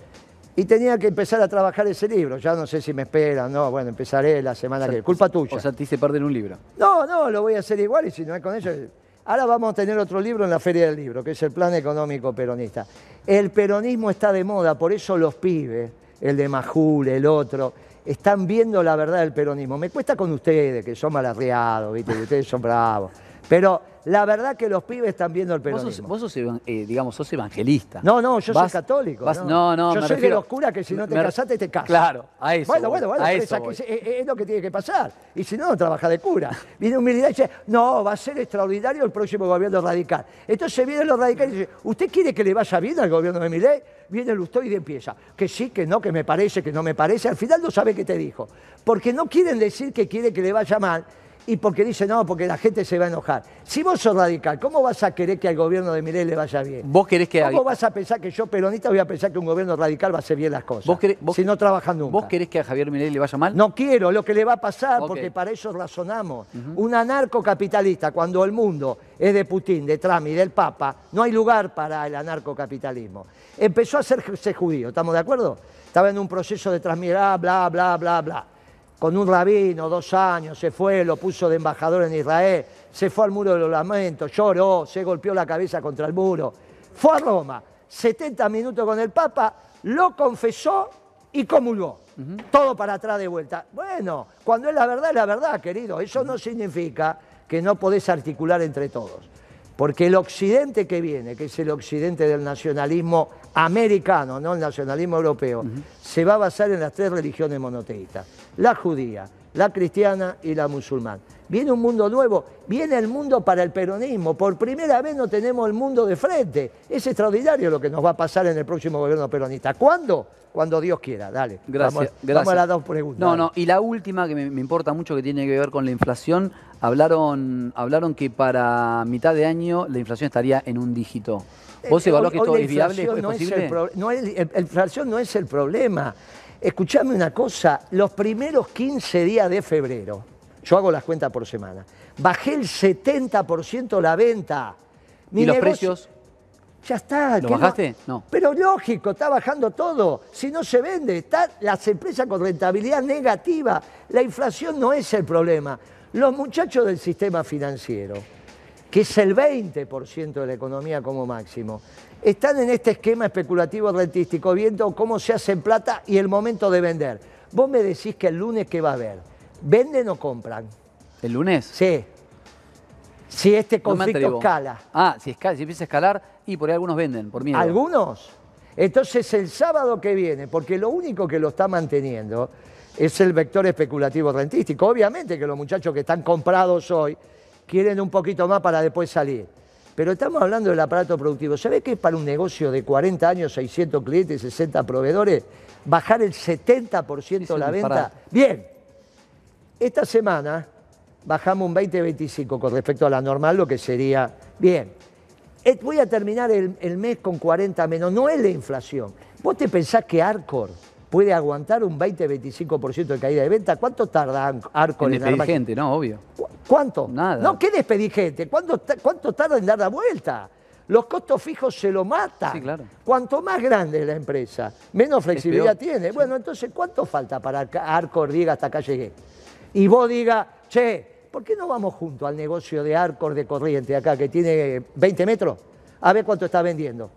Y tenía que empezar a trabajar ese libro. Ya no sé si me esperan, no, bueno, empezaré la semana que Culpa tuya. O sea, te hice perder un libro. No, no, lo voy a hacer igual y si no es con ellos. Ahora vamos a tener otro libro en la Feria del Libro, que es el Plan Económico Peronista. El peronismo está de moda, por eso los pibes, el de Majul, el otro, están viendo la verdad del peronismo. Me cuesta con ustedes, que son malarriados, ¿viste? que ustedes son bravos. Pero la verdad que los pibes están viendo el Vos peronismo. sos, vos sos evan- eh, digamos, sos evangelista. No, no, yo Vas- soy católico. vas- no, no, no, Yo me soy refiero- de los curas que si no te me- casaste te casas. Claro, a eso Bueno, voy, bueno, bueno, a eso voy. es, lo que tiene que pasar. Y si no, no trabaja de cura. Viene humildad y dice, no, va a ser extraordinario el próximo gobierno radical. Entonces vienen los radicales y dicen, ¿usted quiere que le vaya bien al gobierno de Milei? Viene Lustoide y empieza, que sí, que no, que me parece, que no me parece. Al final no sabe qué te dijo. Porque no quieren decir que quiere que le vaya mal y porque dice, no, porque la gente se va a enojar. Si vos sos radical, ¿cómo vas a querer que al gobierno de Milei le vaya bien? Vos querés que ¿Cómo vas a pensar que yo peronista voy a pensar que un gobierno radical va a hacer bien las cosas? vos querés- vos- si no trabajan nunca. ¿Vos querés que a Javier Milei le vaya mal? No quiero lo que le va a pasar, porque para eso razonamos. Un anarcocapitalista, cuando el mundo es de Putin, de Trump y del Papa, no hay lugar para el anarcocapitalismo. Empezó a hacerse judío, ¿estamos de acuerdo? Estaba en un proceso de transmigrar, bla, bla, bla, bla. Con un rabino, dos años, se fue, lo puso de embajador en Israel, se fue al muro de los lamentos, lloró, se golpeó la cabeza contra el muro. Fue a Roma, 70 minutos con el Papa, lo confesó y comulgó. Todo para atrás de vuelta. Bueno, cuando es la verdad, es la verdad, querido. Eso no significa que no podés articular entre todos. Porque el occidente que viene, que es el occidente del nacionalismo americano, no el nacionalismo europeo, se va a basar en las tres religiones monoteístas. La judía, la cristiana y la musulmana. Viene un mundo nuevo, viene el mundo para el peronismo. Por primera vez no tenemos el mundo de frente. Es extraordinario lo que nos va a pasar en el próximo gobierno peronista. ¿Cuándo? Cuando Dios quiera. Dale. Gracias, Vamos, gracias. vamos a las dos preguntas. No, no, y la última que me, me importa mucho que tiene que ver con la inflación, hablaron, hablaron que para mitad de año la inflación estaría en un dígito. ¿Vos Eh, evaluás que esto es viable? ¿Es no es el posible? no es- el- la inflación no es el problema. Escuchame una cosa, los primeros 15 días de febrero, yo hago las cuentas por semana, bajé el 70% la venta. Mi ¿Y los negocio- precios? Ya está. ¿Lo ¿qué bajaste? No. Pero lógico, está bajando todo. Si no se vende, están las empresas con rentabilidad negativa. La inflación no es el problema. Los muchachos del sistema financiero, que es el 20% de la economía como máximo, están en este esquema especulativo rentístico, viendo cómo se hace en plata y el momento de vender. Vos me decís que el lunes, ¿qué va a haber? ¿Venden o compran? ¿El lunes? Sí. Si este conflicto escala. Ah, si, escala, si empieza a escalar, y por ahí algunos venden, por miedo. Algunos. Entonces el sábado que viene, porque lo único que lo está manteniendo es el vector especulativo rentístico. Obviamente que los muchachos que están comprados hoy quieren un poquito más para después salir. Pero estamos hablando del aparato productivo. ¿Sabe qué es para un negocio de 40 años, 600 clientes, 60 proveedores, bajar el 70% Es la venta? Bien, esta semana bajamos un 20-25 con respecto a la normal, lo que sería bien. Eh, Voy a terminar el, el mes con 40 menos, no es la inflación. ¿Vos te pensás que Arcor puede aguantar un 20-25% de caída de venta? ¿Cuánto tarda Arcor En en, despedir gente, ¿no? Obvio. ¿Cu- ¿Cuánto? Nada. No, ¿qué despedir gente? ¿Cuánto, ta- ¿Cuánto tarda en dar la vuelta? Los costos fijos se lo matan. Sí, claro. Cuanto más grande es la empresa, menos flexibilidad tiene. Bueno, entonces, ¿cuánto falta para que Arcor diga hasta acá llegué? Y vos diga, che, ¿por qué no vamos juntos al negocio de Arcor de Corriente acá, que tiene 20 metros? A ver cuánto está vendiendo.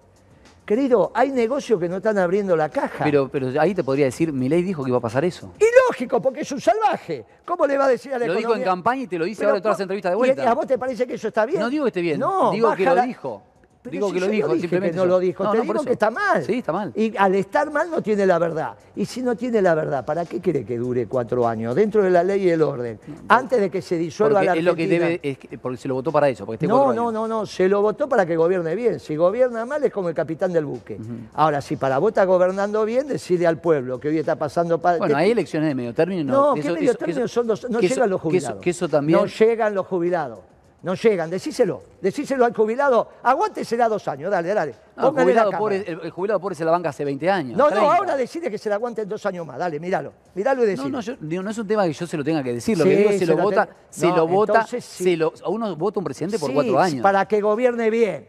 Querido, hay negocios que no están abriendo la caja. Pero, pero ahí te podría decir, Milei dijo que iba a pasar eso. Y lógico, porque es un salvaje. ¿Cómo le va a decir a la Lo dijo en economía? campaña y te lo dice Pero ahora en todas las entrevistas de ¿y vuelta. ¿A vos te parece que eso está bien? No digo que esté bien, No, digo que lo la- dijo. Pero Digo si que lo dijo, dije simplemente que no lo dijo, No, te no, digo que está mal. Sí, está mal. Y al estar mal no tiene la verdad. Y si no tiene la verdad, ¿para qué quiere que dure cuatro años? Dentro de la ley y el orden. Antes de que se disuelva Porque la es lo que debe, es que- porque se lo votó para eso, porque esté No, no, no, no, se lo votó para que gobierne bien. Si gobierna mal es como el capitán del buque. Ahora, si para vos está gobernando bien, decirle al pueblo que hoy está pasando... pa- Bueno, hay elecciones de medio término. No, que ¿qué eso- medio término eso- son los, no llegan los que eso- jubilados. Que eso, también. No llegan los jubilados. No llegan, decíselo. Decíselo al jubilado. Aguántesela dos años, dale, dale. No, el, jubilado pobre, el, el jubilado pobre se la banca hace 20 años. No, no, 30. ahora decide que se la aguanten dos años más. Dale, míralo. Míralo y No, no, yo, digo, no es un tema que yo se lo tenga que decir. Lo Sí, que digo se se lo vota, se No, lo vota, sí. se lo, a uno vota un presidente por Sí, cuatro años. Para que gobierne bien.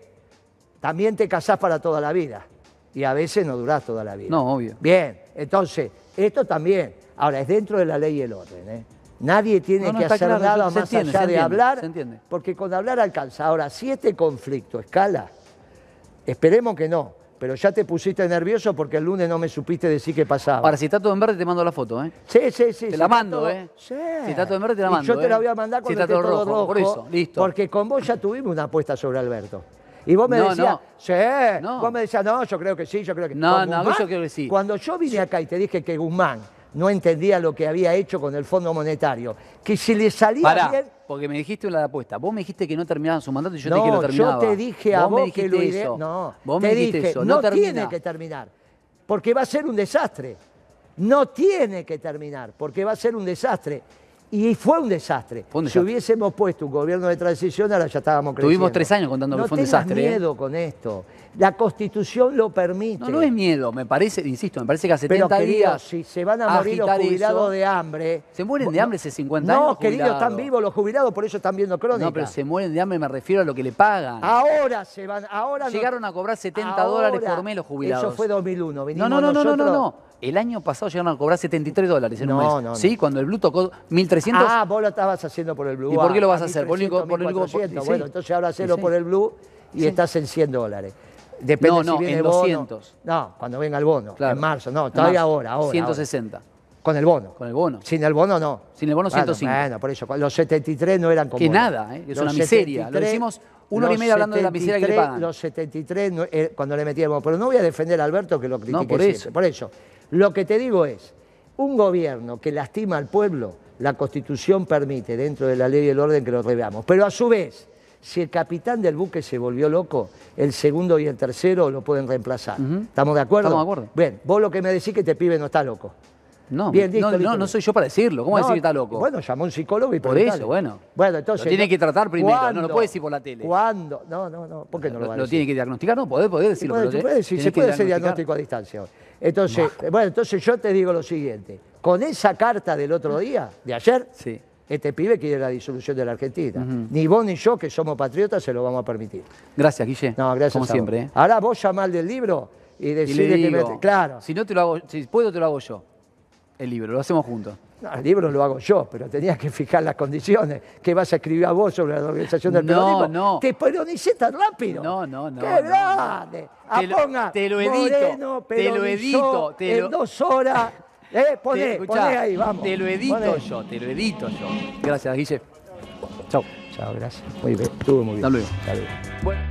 También te casás para toda la vida. Y a veces no durás toda la vida. No, obvio. Bien, entonces, esto también. Ahora, es dentro de la ley y el orden. ¿eh? Nadie tiene No, no, que hacer claro, nada más entiende, allá de hablar, se entiende. porque con hablar alcanza. Ahora, si este conflicto escala, esperemos que no, pero ya te pusiste nervioso porque el lunes no me supiste decir qué pasaba. Ahora, si está todo en verde, te mando la foto, ¿eh? Sí, sí, sí. Te si la mando, todo- ¿eh? Sí. Si está todo en verde, te la Y mando, yo te la ¿eh? voy a mandar Si cuando está esté todo todo rojo, rojo. por eso, listo. Porque con vos ya tuvimos una apuesta sobre Alberto. Y vos me No, decías, no. sí, No. vos me decías, no, yo creo que sí, yo creo que No, no, Guzmán, yo creo que sí. Cuando yo vine acá y te dije que Guzmán no entendía lo que había hecho con el Fondo Monetario, que si le salía Pará, bien... porque me dijiste la apuesta. Vos me dijiste que no terminaban su mandato y yo te no, dije que lo terminaba. yo te dije a vos, vos, me dijiste que lo eso. No, vos te me dijiste dije, eso. no, No, tiene que terminar, porque va a ser un desastre. No tiene que terminar, porque va a ser un desastre. Y fue un desastre. Fue un Si hubiésemos puesto un gobierno de transición, ahora ya estábamos creciendo. Tuvimos tres años contando que no fue un desastre, ¿eh? miedo con esto. La Constitución lo permite. No, no es miedo, me parece, insisto, me parece que Pero 70 querido, días. si se van a morir los jubilados eso- de hambre... Se mueren de no- hambre hace 50 No, años. los querido, están vivos los jubilados, por eso están viendo crónica. No, pero se mueren de hambre, me refiero a lo que le pagan. Ahora se van, ahora no- Llegaron a cobrar 70 Ahora, dólares por mes los jubilados. Eso fue 2001. No, vinimos no, no, no, no, no, no. El año pasado llegaron a cobrar 73 dólares en un No, mes. no, no. Sí, cuando el Blue tocó 1300. Ah, vos lo estabas haciendo por el Blue. ¿Y por qué lo vas a Ah, hacer? Por el único- 1300, por el único- 1400. sí. Bueno, entonces ahora hacelo Sí. por el Blue y Sí. estás en 100 dólares. Depende No, no, si viene en bono. 200. No, cuando venga el bono, Claro. en marzo. No, todavía marzo, ahora, ahora. 160. Con el bono. Con el bono. Sin el bono no. Sin el bono, Bueno, 105. Bueno, por eso, los 73 no eran como. Que bono. nada, ¿eh? es Los una miseria. Lo 73 decimos una hora y media hablando de la miseria que le 73, pagan. Los 73, no- eh, cuando le metíamos. Pero no voy a defender a Alberto que lo critique por siempre. eso. Por eso, lo que te digo es, un gobierno que lastima al pueblo, la Constitución permite, dentro de la ley y el orden, que lo reveamos. Pero a su vez, si el capitán del buque se volvió loco, el segundo y el tercero lo pueden reemplazar. ¿Estamos de acuerdo? Estamos de acuerdo. Bien, vos lo que me decís que este pibe no está loco. No, Bien, listo, no, no, listo. no soy yo para decirlo. ¿Cómo No, decir que está loco? Bueno, llamó a un psicólogo y Por eso, bueno. Bueno, entonces. Lo tiene que tratar primero, no lo puede decir por la tele. ¿Cuándo? No, no, no. ¿Por qué no lo, lo, va a lo decir? tiene que diagnosticar, no, podés, decirlo. puede- puede tenés se puede hacer diagnóstico a distancia. Entonces, bueno, entonces yo te digo lo siguiente. Con esa carta del otro día, de ayer, Sí. este pibe quiere la disolución de la Argentina. Ni vos ni yo, que somos patriotas, se lo vamos a permitir. Gracias, Guille. No, gracias Como a vos. siempre. ¿eh? Ahora vos llamás del libro y decirle que me... Claro. Si no te lo hago, si puedo te lo hago yo. El libro, lo hacemos juntos. No, el libro lo hago yo, pero tenías que fijar las condiciones. ¿Qué vas a escribir a vos sobre la organización del No, peronismo? no. Te peronicé tan rápido. No, no, no, ¡Qué no, no. grande! Ah, Te lo- te lo edito, Moreno, te lo edito, te en dos horas. *laughs* Eh, poné, Te- escuchá, poné ahí, vamos. Te lo edito Poné. yo, te lo edito yo. Gracias, Guille. Chau. Chao, gracias. Muy bien, estuvo muy bien. Hasta luego. Hasta luego.